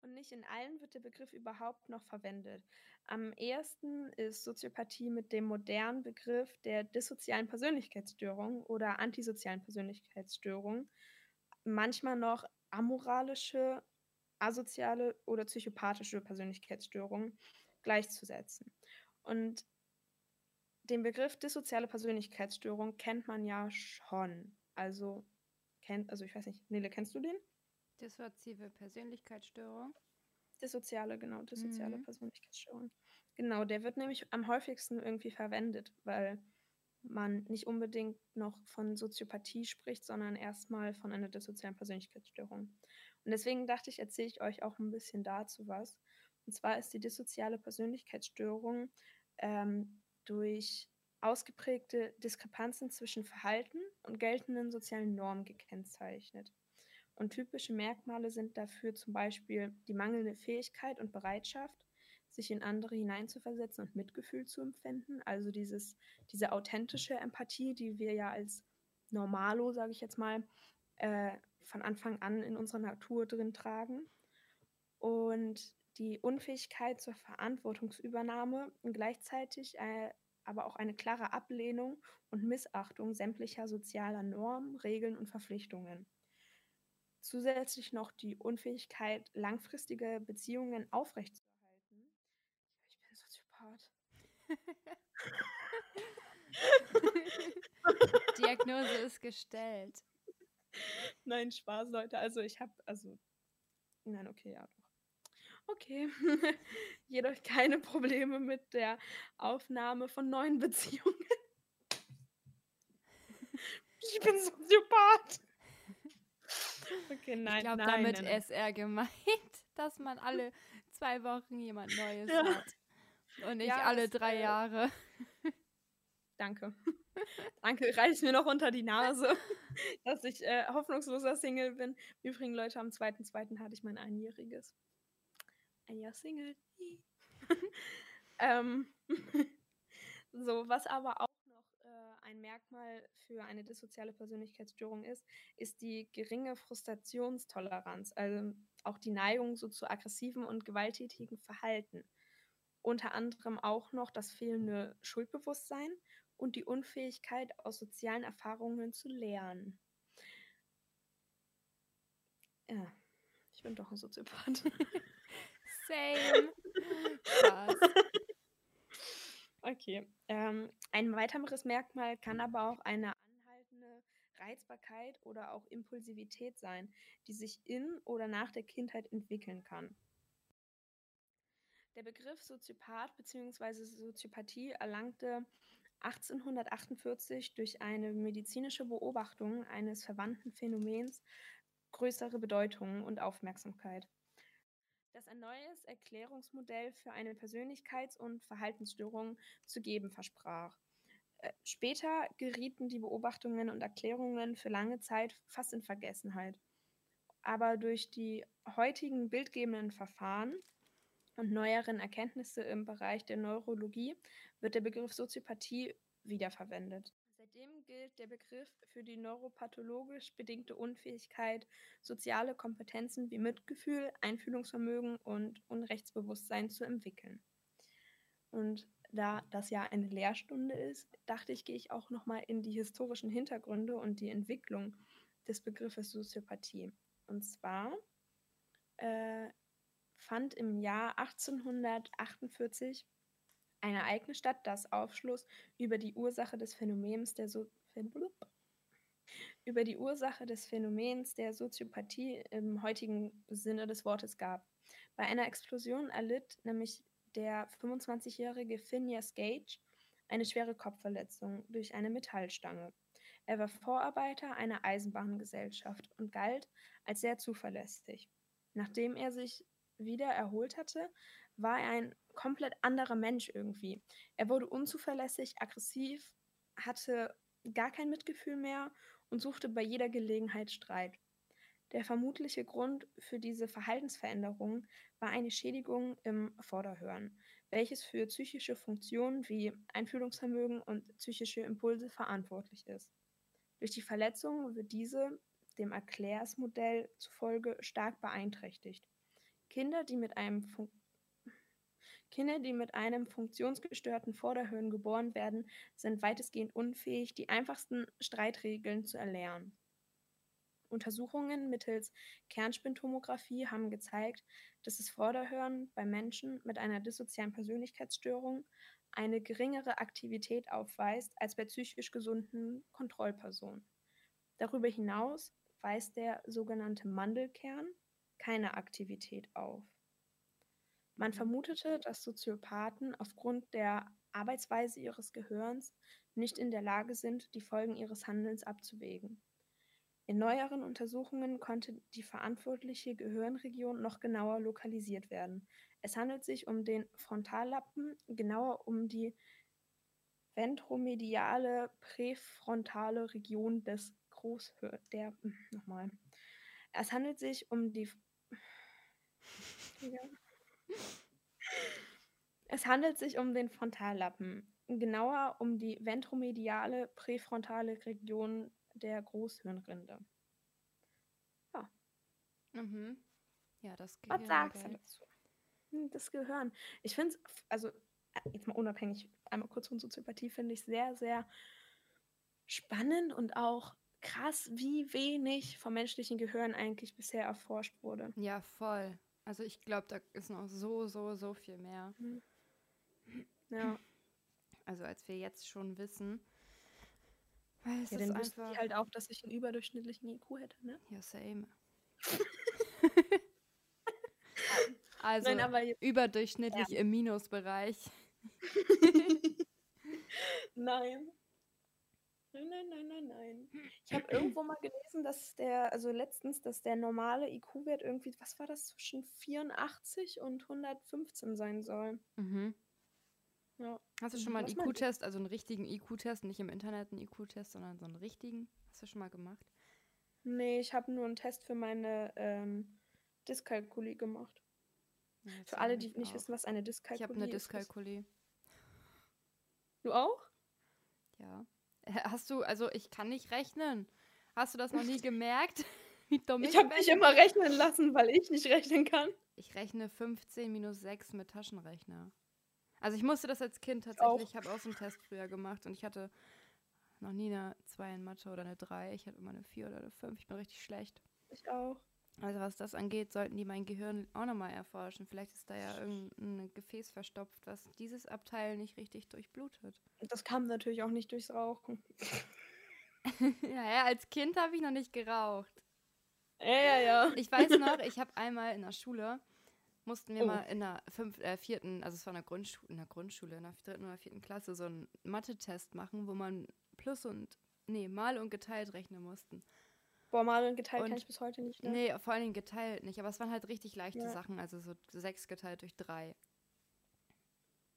Und nicht in allen wird der Begriff überhaupt noch verwendet. Am ehesten ist Soziopathie mit dem modernen Begriff der dissozialen Persönlichkeitsstörung oder antisozialen Persönlichkeitsstörung, manchmal noch amoralische, asoziale oder psychopathische Persönlichkeitsstörung gleichzusetzen. Und den Begriff dissoziale Persönlichkeitsstörung kennt man ja schon. Also, kennt, also ich weiß nicht, Nele, kennst du den? Dissoziative Persönlichkeitsstörung. Dissoziale, genau, dissoziale mhm. Persönlichkeitsstörung. Genau, der wird nämlich am häufigsten irgendwie verwendet, weil man nicht unbedingt noch von Soziopathie spricht, sondern erstmal von einer dissozialen Persönlichkeitsstörung. Und deswegen dachte ich, erzähle ich euch auch ein bisschen dazu was. Und zwar ist die dissoziale Persönlichkeitsstörung ähm, durch ausgeprägte Diskrepanzen zwischen Verhalten und geltenden sozialen Normen gekennzeichnet. Und typische Merkmale sind dafür zum Beispiel die mangelnde Fähigkeit und Bereitschaft, sich in andere hineinzuversetzen und Mitgefühl zu empfinden. Also dieses, diese authentische Empathie, die wir ja als Normalo, sage ich jetzt mal, äh, von Anfang an in unserer Natur drin tragen. Und die Unfähigkeit zur Verantwortungsübernahme und gleichzeitig äh, aber auch eine klare Ablehnung und Missachtung sämtlicher sozialer Normen, Regeln und Verpflichtungen. Zusätzlich noch die Unfähigkeit, langfristige Beziehungen aufrechtzuerhalten. Ich bin Soziopath. Diagnose ist gestellt. Nein, Spaß, Leute. Also ich habe, also, nein, okay, ja, doch. Okay. Jedoch keine Probleme mit der Aufnahme von neuen Beziehungen. ich bin Soziopath. Okay, nein, ich glaube, damit nein. ist er gemeint, dass man alle zwei Wochen jemand Neues ja. hat. Und nicht ja, alle drei äh, Jahre. Danke. Danke, reicht mir noch unter die Nase, dass ich äh, hoffnungsloser Single bin. Übrigens, Leute, am 2.2. hatte ich mein Einjähriges ein Jahr Single. ähm, so, was aber auch noch äh, ein Merkmal für eine dissoziale Persönlichkeitsstörung ist, ist die geringe Frustrationstoleranz, also auch die Neigung so zu aggressiven und gewalttätigen Verhalten. Unter anderem auch noch das fehlende Schuldbewusstsein und die Unfähigkeit, aus sozialen Erfahrungen zu lernen. Ja, ich bin doch ein Soziopath. Same. Spaß. Okay. Ähm, ein weiteres Merkmal kann aber auch eine anhaltende Reizbarkeit oder auch Impulsivität sein, die sich in oder nach der Kindheit entwickeln kann. Der Begriff Soziopath bzw. Soziopathie erlangte 1848 durch eine medizinische Beobachtung eines verwandten Phänomens größere Bedeutung und Aufmerksamkeit, das ein neues Erklärungsmodell für eine Persönlichkeits- und Verhaltensstörung zu geben versprach. Äh, später gerieten die Beobachtungen und Erklärungen für lange Zeit fast in Vergessenheit. Aber durch die heutigen bildgebenden Verfahren und neueren Erkenntnisse im Bereich der Neurologie wird der Begriff Soziopathie wiederverwendet. Seitdem gilt der Begriff für die neuropathologisch bedingte Unfähigkeit, soziale Kompetenzen wie Mitgefühl, Einfühlungsvermögen und Unrechtsbewusstsein zu entwickeln. Und da das ja eine Lehrstunde ist, dachte ich, gehe ich auch nochmal in die historischen Hintergründe und die Entwicklung des Begriffes Soziopathie. Und zwar äh, fand im Jahr 1848 ein Ereignis statt, das Aufschluss über die Ursache des Phänomens der so über die Ursache des Phänomens der Soziopathie im heutigen Sinne des Wortes gab. Bei einer Explosion erlitt nämlich der 25-jährige Phineas Gage eine schwere Kopfverletzung durch eine Metallstange. Er war Vorarbeiter einer Eisenbahngesellschaft und galt als sehr zuverlässig. Nachdem er sich wieder erholt hatte, war er ein komplett anderer Mensch irgendwie. Er wurde unzuverlässig, aggressiv, hatte gar kein Mitgefühl mehr und suchte bei jeder Gelegenheit Streit. Der vermutliche Grund für diese Verhaltensveränderung war eine Schädigung im Vorderhirn, welches für psychische Funktionen wie Einfühlungsvermögen und psychische Impulse verantwortlich ist. Durch die Verletzung wird diese dem Erklärsmodell zufolge stark beeinträchtigt. Kinder, die mit einem Fun Kinder, die mit einem funktionsgestörten Vorderhirn geboren werden, sind weitestgehend unfähig, die einfachsten Streitregeln zu erlernen. Untersuchungen mittels Kernspintomographie haben gezeigt, dass das Vorderhirn bei Menschen mit einer dissozialen Persönlichkeitsstörung eine geringere Aktivität aufweist als bei psychisch gesunden Kontrollpersonen. Darüber hinaus weist der sogenannte Mandelkern keine Aktivität auf. Man vermutete, dass Soziopathen aufgrund der Arbeitsweise ihres Gehirns nicht in der Lage sind, die Folgen ihres Handelns abzuwägen. In neueren Untersuchungen konnte die verantwortliche Gehirnregion noch genauer lokalisiert werden. Es handelt sich um den Frontallappen, genauer um die ventromediale präfrontale Region des Großhirns. Der, hm, nochmal. Es handelt sich um die. Ja. Es handelt sich um den Frontallappen, genauer um die ventromediale präfrontale Region der Großhirnrinde. Ja. Mhm. Ja, das Gehirn. Was sagst du dazu? Hm, das Gehirn. Ich finde es, also jetzt mal unabhängig, einmal kurz von Soziopathie, finde ich sehr, sehr spannend und auch krass, wie wenig vom menschlichen Gehirn eigentlich bisher erforscht wurde. Ja, voll. Also ich glaube, da ist noch so, so, so viel mehr. Mhm. Ja. Also als wir jetzt schon wissen. Weil es ja, ist dann einfach ich halt auch, dass ich einen überdurchschnittlichen IQ hätte, ne? Ja, same. also Nein, überdurchschnittlich ja. im Minusbereich. Nein. Nein, nein, nein, nein, nein. Ich habe irgendwo mal gelesen, dass der, also letztens, dass der normale IQ-Wert irgendwie, was war das, zwischen 84 und 115 sein soll. Mhm. Ja. Hast du schon mal einen IQ-Test, also einen richtigen IQ-Test, nicht im Internet einen IQ-Test, sondern so einen richtigen? Hast du schon mal gemacht? Nee, ich habe nur einen Test für meine ähm, Dyskalkulie gemacht. Ja, für alle, die nicht auch. wissen, was eine Dyskalkulie ist. Ich habe eine Dyskalkulie. Du auch? Ja. Hast du, also ich kann nicht rechnen. Hast du das noch nie gemerkt? Wie dumm ich habe mich immer rechnen lassen, weil ich nicht rechnen kann. Ich rechne 15 minus 6 mit Taschenrechner. Also ich musste das als Kind tatsächlich, ich habe auch so einen Test früher gemacht und ich hatte noch nie eine 2 in Mathe oder eine 3. Ich hatte immer eine 4 oder eine 5. Ich bin richtig schlecht. Ich auch. Also was das angeht, sollten die mein Gehirn auch nochmal erforschen. Vielleicht ist da ja irgendein Gefäß verstopft, was dieses Abteil nicht richtig durchblutet. Das kam natürlich auch nicht durchs Rauchen. ja, ja, als Kind habe ich noch nicht geraucht. Ja, ja, ja. Ich weiß noch, ich habe einmal in der Schule, mussten wir Oh. mal in der fünf, äh, vierten, also es war in der, Grundschule, in der Grundschule, in der dritten oder vierten Klasse, so einen Mathe-Test machen, wo man Plus und, nee, Mal und geteilt rechnen mussten. Boah, und geteilt Und- kann ich bis heute nicht. Ne? Nee, vor allen Dingen geteilt nicht, aber es waren halt richtig leichte Ja. Sachen, also so sechs geteilt durch drei.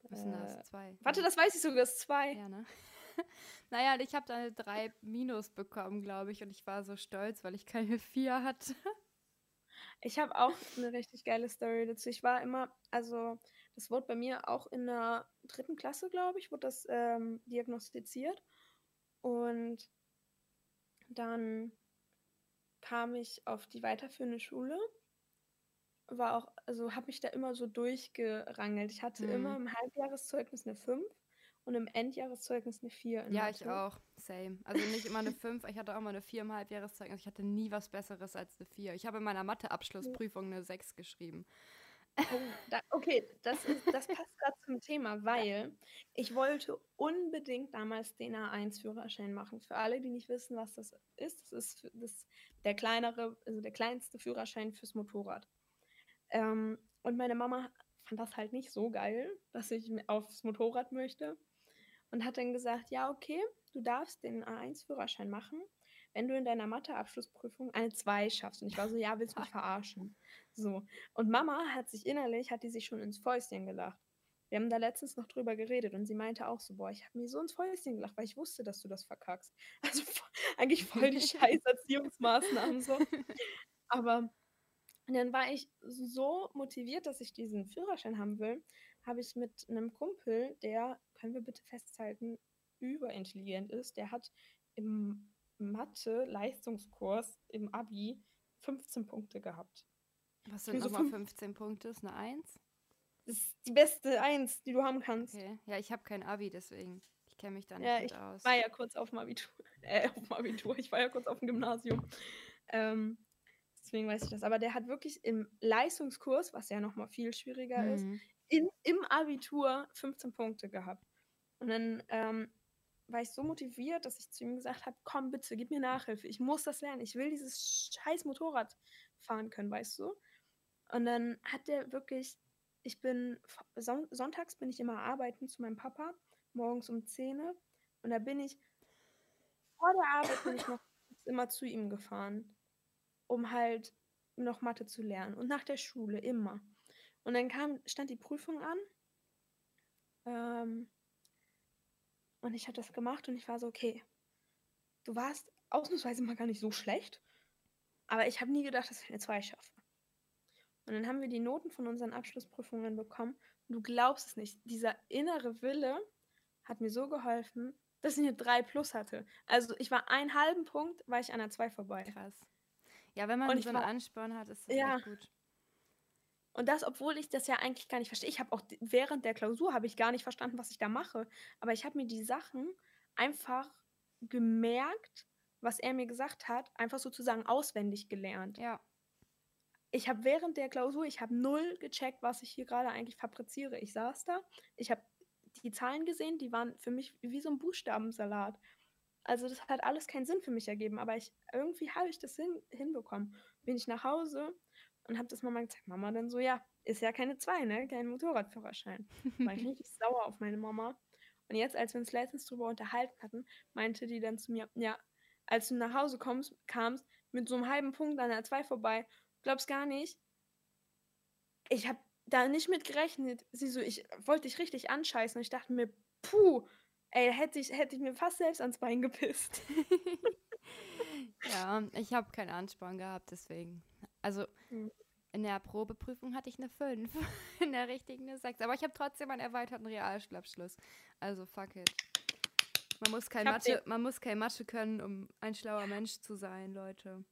Was sind Äh, das? Zwei. Warte, das weiß ich sogar, das ist zwei. Ja, ne? naja, ich habe da eine 3 Minus bekommen, glaube ich, und ich war so stolz, weil ich keine 4 hatte. Ich habe auch eine richtig geile Story dazu. Ich war immer, also das wurde bei mir auch in der dritten Klasse, glaube ich, wurde das ähm, diagnostiziert. Und dann kam ich auf die weiterführende Schule. War auch, also habe mich da immer so durchgerangelt. Ich hatte Mhm. immer im Halbjahreszeugnis eine 5 und im Endjahreszeugnis eine 4. in Ja, ich Mathe. auch. Same. Also nicht immer eine 5, ich hatte auch mal eine 4 im Halbjahreszeugnis. Ich hatte nie was Besseres als eine 4. Ich habe in meiner Mathe-Abschlussprüfung eine 6 geschrieben. Oh, okay, das, ist, das passt gerade zum Thema, weil ich wollte unbedingt damals den A1-Führerschein machen. Für alle, die nicht wissen, was das ist, das ist das, der kleinere, also der kleinste Führerschein fürs Motorrad. Ähm, und meine Mama fand das halt nicht so geil, dass ich aufs Motorrad möchte und hat dann gesagt, ja, okay, du darfst den A1-Führerschein machen, wenn du in deiner Mathe-Abschlussprüfung eine 2 schaffst. Und ich war so, ja, willst du mich verarschen? So. Und Mama hat sich innerlich, hat die sich schon ins Fäustchen gelacht. Wir haben da letztens noch drüber geredet und sie meinte auch so, boah, ich habe mir so ins Fäustchen gelacht, weil ich wusste, dass du das verkackst. Also eigentlich voll die scheiß Erziehungsmaßnahmen so. Aber dann war ich so motiviert, dass ich diesen Führerschein haben will, habe ich mit einem Kumpel, der, können wir bitte festhalten, überintelligent ist, der hat im Mathe-Leistungskurs im Abi 15 Punkte gehabt. Was sind so nochmal fünf- 15 Punkte? Ist eine 1? Das ist die beste Eins, die du haben kannst. Okay. Ja, ich habe kein Abi, deswegen. Ich kenne mich da nicht Ja, ich aus. war ja kurz auf dem Abitur. Äh, auf dem Abitur. Ich war ja kurz auf dem Gymnasium. Ähm, deswegen weiß ich das. Aber der hat wirklich im Leistungskurs, was ja nochmal viel schwieriger ist, Mhm. in, im Abitur 15 Punkte gehabt. Und dann ähm, war ich so motiviert, dass ich zu ihm gesagt habe, komm bitte, gib mir Nachhilfe. Ich muss das lernen. Ich will dieses scheiß Motorrad fahren können, weißt du? Und dann hat der wirklich, ich bin, son sonntags bin ich immer arbeiten zu meinem Papa, morgens um 10 Uhr. Und da bin ich, vor der Arbeit bin ich noch immer zu ihm gefahren, um halt noch Mathe zu lernen. Und nach der Schule immer. Und dann kam, stand die Prüfung an. Ähm, und ich habe das gemacht und ich war so, okay, du warst ausnahmsweise mal gar nicht so schlecht. Aber ich habe nie gedacht, dass ich eine 2 schaffe. Und dann haben wir die Noten von unseren Abschlussprüfungen bekommen. Und du glaubst es nicht, dieser innere Wille hat mir so geholfen, dass ich eine 3 plus hatte. Also ich war einen halben Punkt, war ich an der 2 vorbei. Krass. Ja, wenn man Und so einen war- Ansporn hat, ist das Ja. echt gut. Und das, obwohl ich das ja eigentlich gar nicht verstehe. Ich habe auch während der Klausur habe ich gar nicht verstanden, was ich da mache. Aber ich habe mir die Sachen einfach gemerkt, was er mir gesagt hat, einfach sozusagen auswendig gelernt. Ja. Ich habe während der Klausur, ich habe null gecheckt, was ich hier gerade eigentlich fabriziere. Ich saß da, ich habe die Zahlen gesehen, die waren für mich wie so ein Buchstabensalat. Also das hat alles keinen Sinn für mich ergeben, aber ich irgendwie habe ich das hin, hinbekommen. Bin ich nach Hause und habe das Mama gezeigt. Mama dann so, ja, ist ja keine zwei, ne? Kein Motorradführerschein. War ich richtig sauer auf meine Mama. Und jetzt, als wir uns letztens drüber unterhalten hatten, meinte die dann zu mir, ja, als du nach Hause kommst, kamst mit so einem halben Punkt an der 2 vorbei, glaubst gar nicht, ich habe da nicht mit gerechnet. Sie so, ich wollte dich richtig anscheißen und ich dachte mir, puh, ey, hätte ich, hätte ich mir fast selbst ans Bein gepisst. Ja, ich habe keinen Ansporn gehabt, deswegen. Also Hm. in der Probeprüfung hatte ich eine 5, in der richtigen eine 6. Aber ich habe trotzdem einen erweiterten Realschulabschluss. Also fuck it. Man muss kein Mathe, man muss kein Mathe können, um ein schlauer Mensch zu sein, Leute.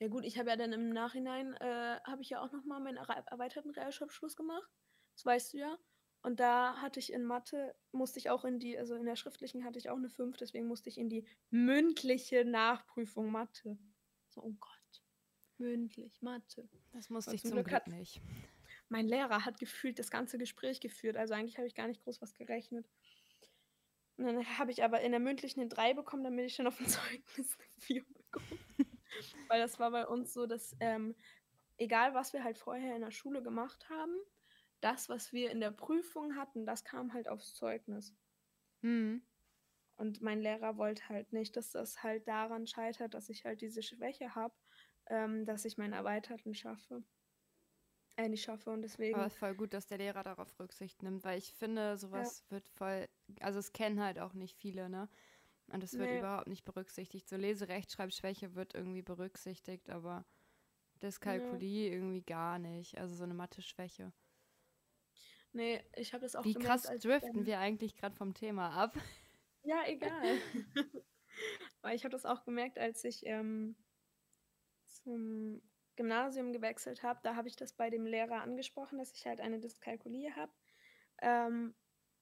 Ja gut, ich habe ja dann im Nachhinein, äh, habe ich ja auch nochmal meinen erweiterten Realschulabschluss gemacht. Das weißt du ja. Und da hatte ich in Mathe, musste ich auch in die, also in der schriftlichen hatte ich auch eine 5, deswegen musste ich in die mündliche Nachprüfung Mathe. So, oh Gott. Mündlich, Mathe. Das musste ich zum zum Glück Glück hat- nicht. Mein Lehrer hat gefühlt das ganze Gespräch geführt, also eigentlich habe ich gar nicht groß was gerechnet. Und dann habe ich aber in der mündlichen eine 3 bekommen, damit ich dann auf dem Zeugnis eine 4 bekomme. Weil das war bei uns so, dass ähm, egal was wir halt vorher in der Schule gemacht haben, das, was wir in der Prüfung hatten, das kam halt aufs Zeugnis. Mhm. Und mein Lehrer wollte halt nicht, dass das halt daran scheitert, dass ich halt diese Schwäche habe, ähm, dass ich meinen Erweiterten schaffe. Äh, nicht schaffe und deswegen. Aber es ist voll gut, dass der Lehrer darauf Rücksicht nimmt, weil ich finde, sowas ja. wird voll. Also, es kennen halt auch nicht viele, ne? Und es wird nee. überhaupt nicht berücksichtigt. So Leserechtschreibschwäche wird irgendwie berücksichtigt, aber Dyskalkulie ja. irgendwie gar nicht. Also, so eine Mathe-Schwäche. Nee, ich habe das auch Wie gemerkt, krass driften wir eigentlich gerade vom Thema ab. Ja, egal. Weil ich habe das auch gemerkt, als ich ähm, zum Gymnasium gewechselt habe. Da habe ich das bei dem Lehrer angesprochen, dass ich halt eine Dyskalkulie habe. Ähm,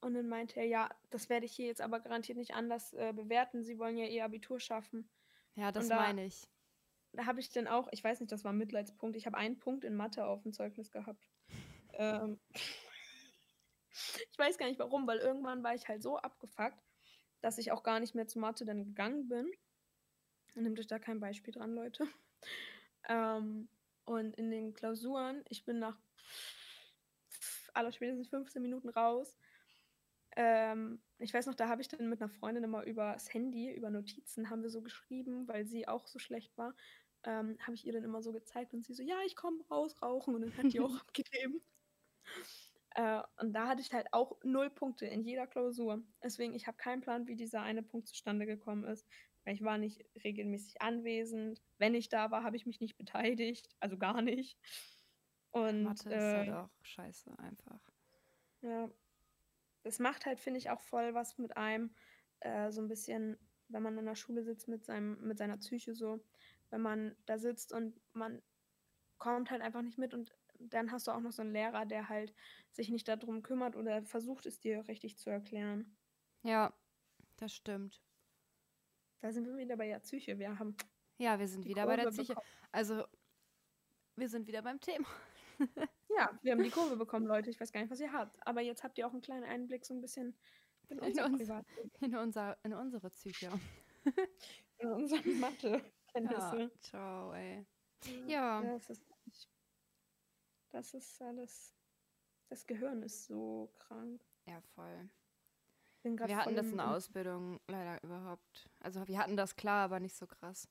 und dann meinte er, ja, das werde ich hier jetzt aber garantiert nicht anders äh, bewerten. Sie wollen ja ihr Abitur schaffen. Ja, das da, meine ich. Da habe ich dann auch, ich weiß nicht, das war ein Mitleidspunkt. Ich habe einen Punkt in Mathe auf dem Zeugnis gehabt. ähm, ich weiß gar nicht warum, weil irgendwann war ich halt so abgefuckt, dass ich auch gar nicht mehr zu Mathe dann gegangen bin. Nehmt euch da kein Beispiel dran, Leute. Ähm, und in den Klausuren, ich bin nach aller spätestens 15 Minuten raus. Ähm, ich weiß noch, da habe ich dann mit einer Freundin immer über das Handy, über Notizen, haben wir so geschrieben, weil sie auch so schlecht war. Ähm, habe ich ihr dann immer so gezeigt und sie so, ja, ich komme raus rauchen und dann hat die auch abgegeben. Äh, und da hatte ich halt auch null Punkte in jeder Klausur. Deswegen, ich habe keinen Plan, wie dieser eine Punkt zustande gekommen ist. Weil ich war nicht regelmäßig anwesend. Wenn ich da war, habe ich mich nicht beteiligt. Also gar nicht. Und, Mathe äh, ist halt auch scheiße einfach. Ja. Das macht halt, finde ich, auch voll was mit einem. Äh, so ein bisschen, wenn man in der Schule sitzt mit, seinem, mit seiner Psyche so. Wenn man da sitzt und man kommt halt einfach nicht mit und dann hast du auch noch so einen Lehrer, der halt sich nicht darum kümmert oder versucht es dir richtig zu erklären. Ja, das stimmt. Da sind wir wieder bei der Psyche. Wir haben. Ja, wir sind wieder Kurve bei der Psyche. Bekommen. Also, wir sind wieder beim Thema. ja, wir haben die Kurve bekommen, Leute. Ich weiß gar nicht, was ihr habt. Aber jetzt habt ihr auch einen kleinen Einblick so ein bisschen in, in, uns, in, unser, in unsere Psyche. in unsere Mathe-Kenntnisse. Ja, ciao, ey. Ja. ja. Das ist das ist alles. Das Gehirn ist so krank. Ja, voll. Wir hatten das in der Ausbildung leider überhaupt. Also wir hatten das klar, aber nicht so krass.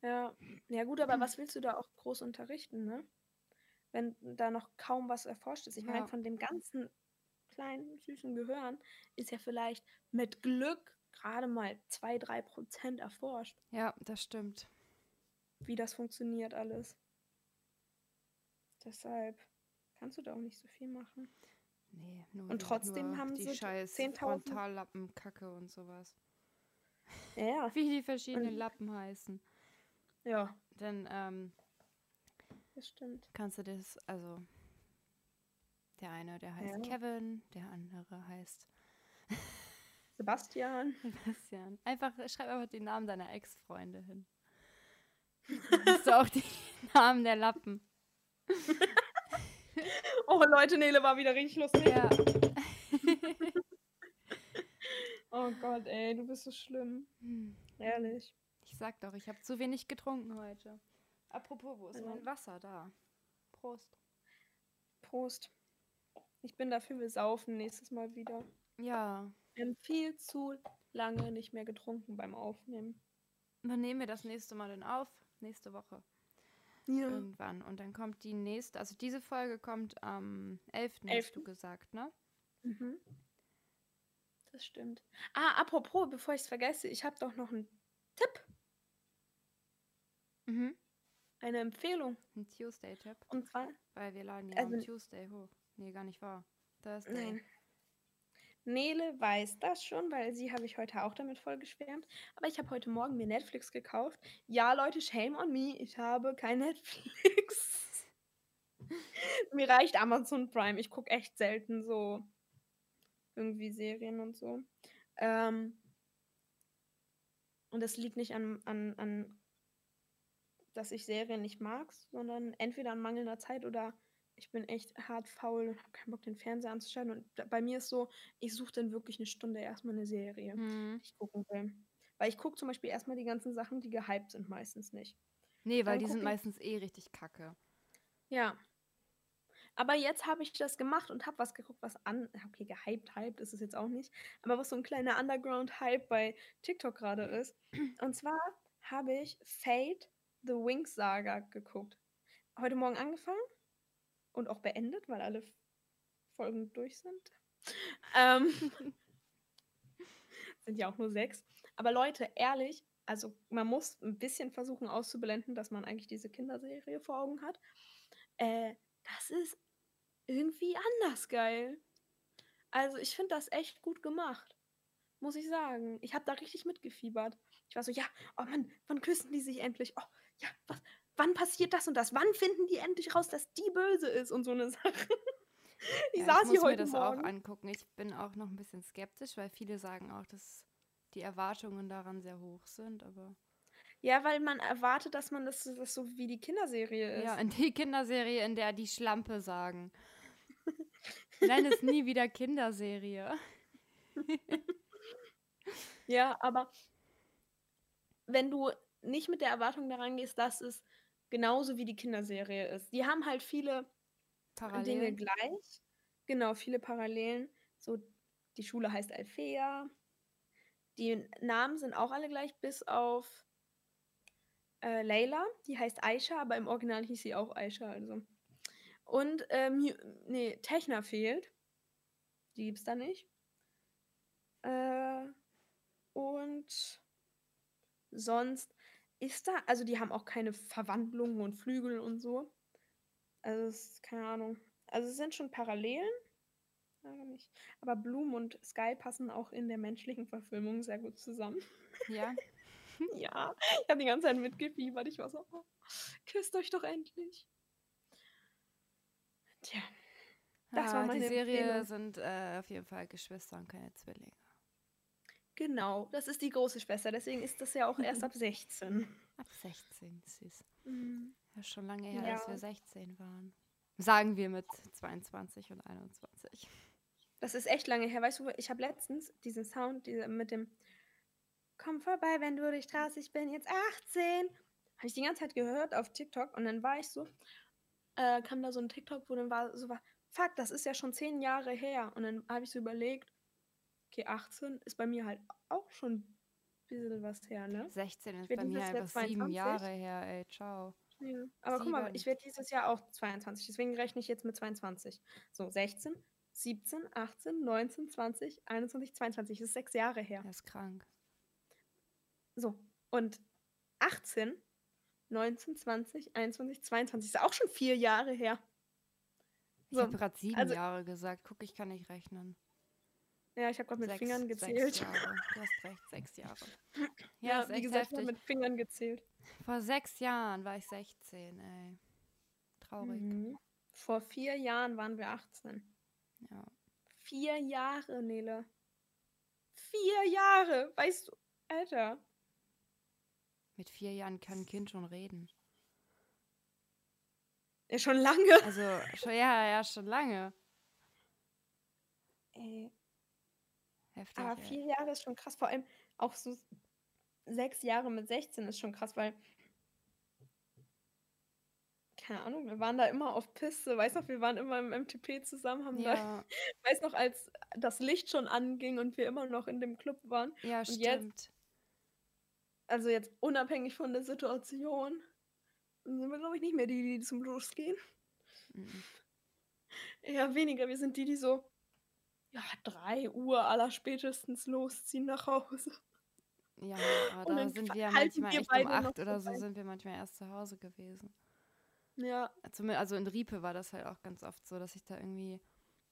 Ja, ja gut, aber was willst du da auch groß unterrichten, ne? Wenn da noch kaum was erforscht ist. Ich meine, von dem ganzen kleinen, süßen Gehirn ist ja vielleicht mit Glück gerade mal 2-3 Prozent erforscht. Ja, das stimmt. Wie das funktioniert alles. Deshalb kannst du da auch nicht so viel machen. Nee, nur Und trotzdem nur haben die sie scheiß 10.000 Frontallappenkacke und sowas. Ja. Wie die verschiedenen und, Lappen heißen. Ja. Dann, ähm, das stimmt. Kannst du das, also der eine, der heißt ja. Kevin, der andere heißt Sebastian. Sebastian. Einfach, schreib einfach den Namen deiner Ex-Freunde hin. Hast du auch die Namen der Lappen. oh Leute, Nele war wieder richtig lustig. Ja. oh Gott, ey, du bist so schlimm. Hm. Ehrlich. Ich sag doch, ich habe zu wenig getrunken heute. Apropos, wo ist mein Wasser da? Prost. Prost. Ich bin dafür, wir saufen nächstes Mal wieder. Ja. Wir haben viel zu lange nicht mehr getrunken beim Aufnehmen. Wann nehmen wir das nächste Mal denn auf? Nächste Woche. Ja. Irgendwann. Und dann kommt die nächste, also diese Folge kommt am 11. 11. hast du gesagt, ne? Mhm. Das stimmt. Ah, apropos, bevor ich es vergesse, ich habe doch noch einen Tipp. Mhm. Eine Empfehlung. Ein Tuesday-Tipp. Und zwar. Weil wir laden ja also, am Tuesday hoch. Nee, gar nicht wahr. Thursday. Nein. Nele weiß das schon, weil sie habe ich heute auch damit voll geschwärmt. Aber ich habe heute Morgen mir Netflix gekauft. Ja, Leute, shame on me. Ich habe kein Netflix. mir reicht Amazon Prime. Ich gucke echt selten so irgendwie Serien und so. Ähm, und das liegt nicht an, an, an, dass ich Serien nicht mag, sondern entweder an mangelnder Zeit oder ich bin echt hart faul und habe keinen Bock, den Fernseher anzuschalten. Und bei mir ist so, ich suche dann wirklich eine Stunde erstmal eine Serie, hm. die ich gucken will. Weil ich gucke zum Beispiel erstmal die ganzen Sachen, die gehypt sind, meistens nicht. Nee, weil Dann die sind meistens eh richtig kacke. Ja. Aber jetzt habe ich das gemacht und habe was geguckt, was an okay, gehypt, hyped ist es jetzt auch nicht, aber was so ein kleiner Underground-Hype bei TikTok gerade ist. Und zwar habe ich Fate The Wings Saga geguckt. Heute Morgen angefangen und auch beendet, weil alle Folgen durch sind. Ähm, sind ja auch nur sechs. Aber Leute, ehrlich, also man muss ein bisschen versuchen auszublenden, dass man eigentlich diese Kinderserie vor Augen hat. Äh, das ist irgendwie anders geil. Also ich finde das echt gut gemacht. Muss ich sagen. Ich habe da richtig mitgefiebert. Ich war so, ja, oh Mann, wann küssen die sich endlich? Oh, ja, was, wann passiert das und das? Wann finden die endlich raus, dass die böse ist und so eine Sache? ich ja, saß ich hier heute mir das Morgen. auch angucken. Ich bin auch noch ein bisschen skeptisch, weil viele sagen auch, dass die Erwartungen daran sehr hoch sind, aber. Ja, weil man erwartet, dass man das, das so wie die Kinderserie ist. Ja, in die Kinderserie, in der die Schlampe sagen. Nenn es nie wieder Kinderserie. ja, aber wenn du nicht mit der Erwartung daran gehst, dass es genauso wie die Kinderserie ist. Die haben halt viele Parallelen. Dinge gleich. Genau, viele Parallelen. So, die Schule heißt Alfea. Die Namen sind auch alle gleich, bis auf äh, Layla. Die heißt Aisha, aber im Original hieß sie auch Aisha. Also. Und ähm, nee, Techna fehlt. Die gibt's da nicht. Äh, und sonst ist da, also die haben auch keine Verwandlungen und Flügel und so. Also es ist keine Ahnung. Also es sind schon Parallelen. nicht. Aber Bloom und Sky passen auch in der menschlichen Verfilmung sehr gut zusammen. Ja. ja, ich habe die ganze Zeit mitgefiebert. Ich war so, oh, küsst euch doch endlich. Tja. Das ah, war meine die Serie Empfehlung. sind äh, auf jeden Fall Geschwister und keine Zwillinge. Genau, das ist die große Schwester, deswegen ist das ja auch erst ab 16. Ab 16, süß. Mhm. Ja, schon lange her, ja. dass wir 16 waren. Sagen wir mit 22 und 21. Das ist echt lange her. Weißt du, ich habe letztens diesen Sound diese, mit dem Komm vorbei, wenn du dich traust, ich bin jetzt 18. Habe ich die ganze Zeit gehört auf TikTok und dann war ich so, äh, kam da so ein TikTok, wo dann war so war, fuck, das ist ja schon zehn Jahre her. Und dann habe ich so überlegt, okay, 18 ist bei mir halt auch schon ein bisschen was her, ne? 16 ist bei mir einfach sieben Jahre her, ey, ciao. Ja. Aber Sieben. guck mal, ich werde dieses Jahr auch 22, deswegen rechne ich jetzt mit 22. So, 16, 17, 18, 19, 20, 21, 22. Das ist sechs Jahre her. Er ist krank. So, und 18, 19, 20, 21, 22 ist auch schon vier Jahre her. So, ich habe gerade sieben also, Jahre gesagt. Guck, ich kann nicht rechnen. Ja, ich habe gerade mit sechs, Fingern gezählt. Sechs Jahre. Du hast recht, sechs Jahre. Ja, ja wie gesagt, ich habe mit Fingern gezählt. Vor sechs Jahren war ich 16, ey. Traurig. Mhm. Vor vier Jahren waren wir 18. Ja. Vier Jahre, Nele. Vier Jahre, weißt du, Alter. Mit vier Jahren kann ein Kind schon reden. Ja, schon lange. Also, schon, ja, ja, schon lange. Ey. Heftig. Aber vier Jahre ist schon krass. Vor allem auch so sechs Jahre mit 16 ist schon krass, weil. Keine Ahnung, wir waren da immer auf Piste. Weiß noch, wir waren immer im MTP zusammen, haben ja. da. Weiß noch, als das Licht schon anging und wir immer noch in dem Club waren. Ja, und stimmt. Jetzt, also jetzt unabhängig von der Situation, sind wir, glaube ich, nicht mehr die, die zum Losgehen. Mhm. Eher weniger. Wir sind die, die so ja, 3 Uhr aller spätestens losziehen nach Hause. Ja, aber da sind wir manchmal wir echt um 8 oder so sind wir manchmal erst zu Hause gewesen. Ja. Also in Riepe war das halt auch ganz oft so, dass ich da irgendwie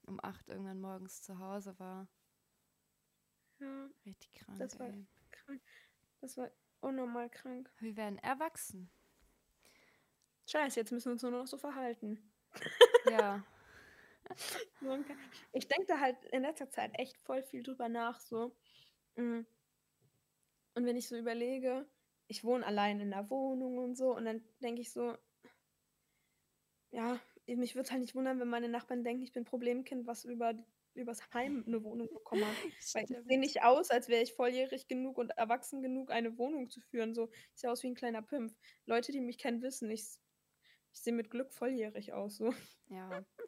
um 8 irgendwann morgens zu Hause war. Ja. Richtig krank. Das war ey. krank. Das war unnormal krank. Wir werden erwachsen. Scheiße, jetzt müssen wir uns nur noch so verhalten. Ja. ich denke da halt in letzter Zeit echt voll viel drüber nach, so. Mm. Und wenn ich so überlege, ich wohne allein in der Wohnung und so, und dann denke ich so, ja, mich würde es halt nicht wundern, wenn meine Nachbarn denken, ich bin Problemkind, was über übers Heim eine Wohnung bekommen. Weil ich sehe nicht aus, als wäre ich volljährig genug und erwachsen genug, eine Wohnung zu führen. So, ich sehe aus wie ein kleiner Pimpf. Leute, die mich kennen, wissen, ich, ich Ich sehe mit Glück volljährig aus, so. Ja.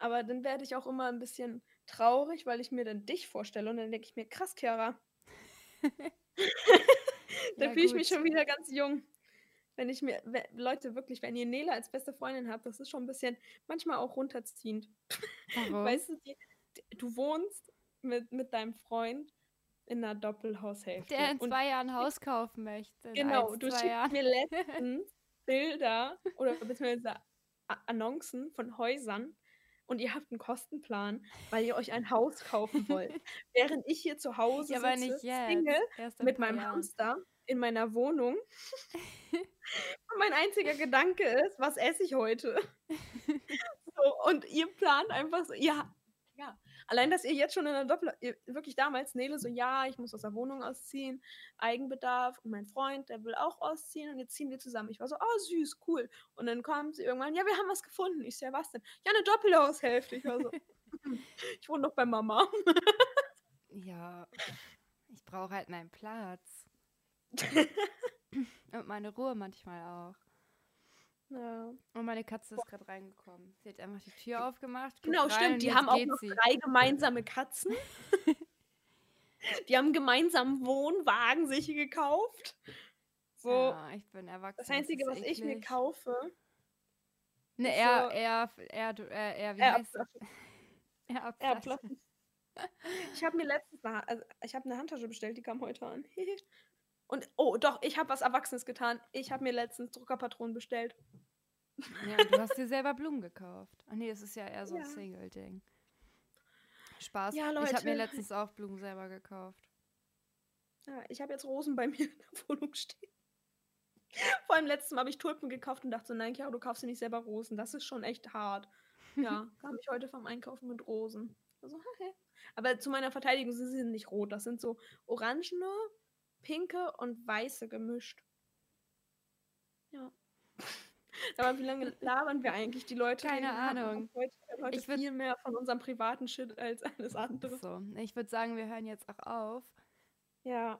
Aber dann werde ich auch immer ein bisschen traurig, weil ich mir dann dich vorstelle und dann denke ich mir, krass, Chiara. dann Ja, fühle ich mich schon wieder ganz jung. Wenn ich mir, Leute, wirklich, wenn ihr Nele als beste Freundin habt, das ist schon ein bisschen, manchmal auch runterziehend. Warum? Weißt du, die, die, du wohnst mit, mit deinem Freund in einer Doppelhaushälfte. Der in zwei Jahren ein Haus kaufen möchte. Genau, eins, du schickst Jahren. mir letztens Bilder oder beziehungsweise Annoncen von Häusern und ihr habt einen Kostenplan, weil ihr euch ein Haus kaufen wollt. Während ich hier zu Hause Ja, sitze. Single, mit meinem Jahren. Hamster in meiner Wohnung. und mein einziger Gedanke ist, was esse ich heute? so, und ihr plant einfach so, ja. Allein, dass ihr jetzt schon in der Doppel, ihr, wirklich damals, Nele so, ja, ich muss aus der Wohnung ausziehen, Eigenbedarf und mein Freund, der will auch ausziehen und jetzt ziehen wir zusammen. Ich war so, oh, süß, cool. Und dann kam sie irgendwann, ja, wir haben was gefunden. Ich so, ja, was denn? Ja, eine Doppelhaushälfte. Ich war so, ich wohne noch bei Mama. Ja, ich brauche halt meinen Platz. Und meine Ruhe manchmal auch. Ja. Und meine Katze ist gerade reingekommen. Sie hat einfach die Tür aufgemacht. Genau, stimmt. Die haben auch noch sie. drei gemeinsame Katzen. die haben einen gemeinsamen Wohnwagen sich gekauft. So, Ja, ich bin erwachsen. das Einzige, ist was ich mir kaufe, Ne, er, so- er, er, er, er, wie er heißt er? Er. Ich habe mir letztens eine, also ich habe eine Handtasche bestellt, die kam heute an. Und oh, doch, ich habe was Erwachsenes getan. Ich habe mir letztens Druckerpatronen bestellt. Ja, du hast dir selber Blumen gekauft. Ach nee, das ist ja eher so ein Ja. Single-Ding. Spaß. Ja, Ich habe mir Leute. letztens auch Blumen selber gekauft. Ja, ich habe jetzt Rosen bei mir in der Wohnung stehen. Vor allem letztes Mal habe ich Tulpen gekauft und dachte so, nein, Chiara, du kaufst dir nicht selber Rosen. Das ist schon echt hart. Ja, kam ich heute vom Einkaufen mit Rosen. Also, okay. Aber zu meiner Verteidigung, sie sind nicht rot. Das sind so orangene, pinke und weiße gemischt. Ja. Aber wie lange labern wir eigentlich? Die Leute Keine Ahnung. heute, heute Ich würd- viel mehr von unserem privaten Shit als alles andere. So, ich würde sagen, wir hören jetzt auch auf. Ja.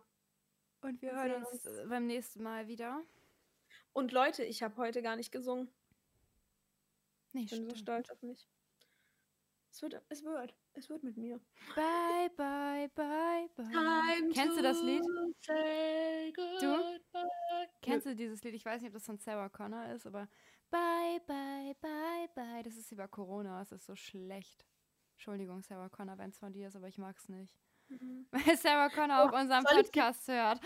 Und wir Wir hören uns uns. äh, beim nächsten Mal wieder. Und Leute, ich habe heute gar nicht gesungen. Nee, Ich bin so stimmt. stolz auf mich. Es wird, es wird, es wird mit mir. Bye, bye, bye, bye. Kennst du das Lied? Du? Kennst du dieses Lied? Ich weiß nicht, ob das von Sarah Connor ist, aber Bye, bye, bye, bye. Das ist über Corona. Es ist so schlecht. Entschuldigung, Sarah Connor, wenn es von dir ist, aber ich mag's nicht. Mhm. Weil Sarah Connor auch Oh, ich dir- Podcast hört.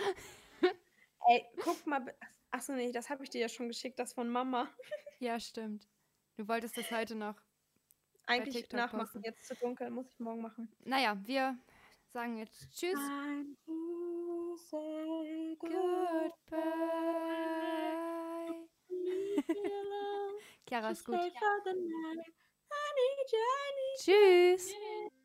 Ey, guck mal. Achso, nee, das habe ich dir ja schon geschickt, das von Mama. Ja, stimmt. Du wolltest das heute noch. Eigentlich nachmachen. posten. Jetzt zu dunkel, muss ich morgen machen. Naja, wir sagen jetzt Tschüss. Time to say Goodbye. Chiara ist gut. Stay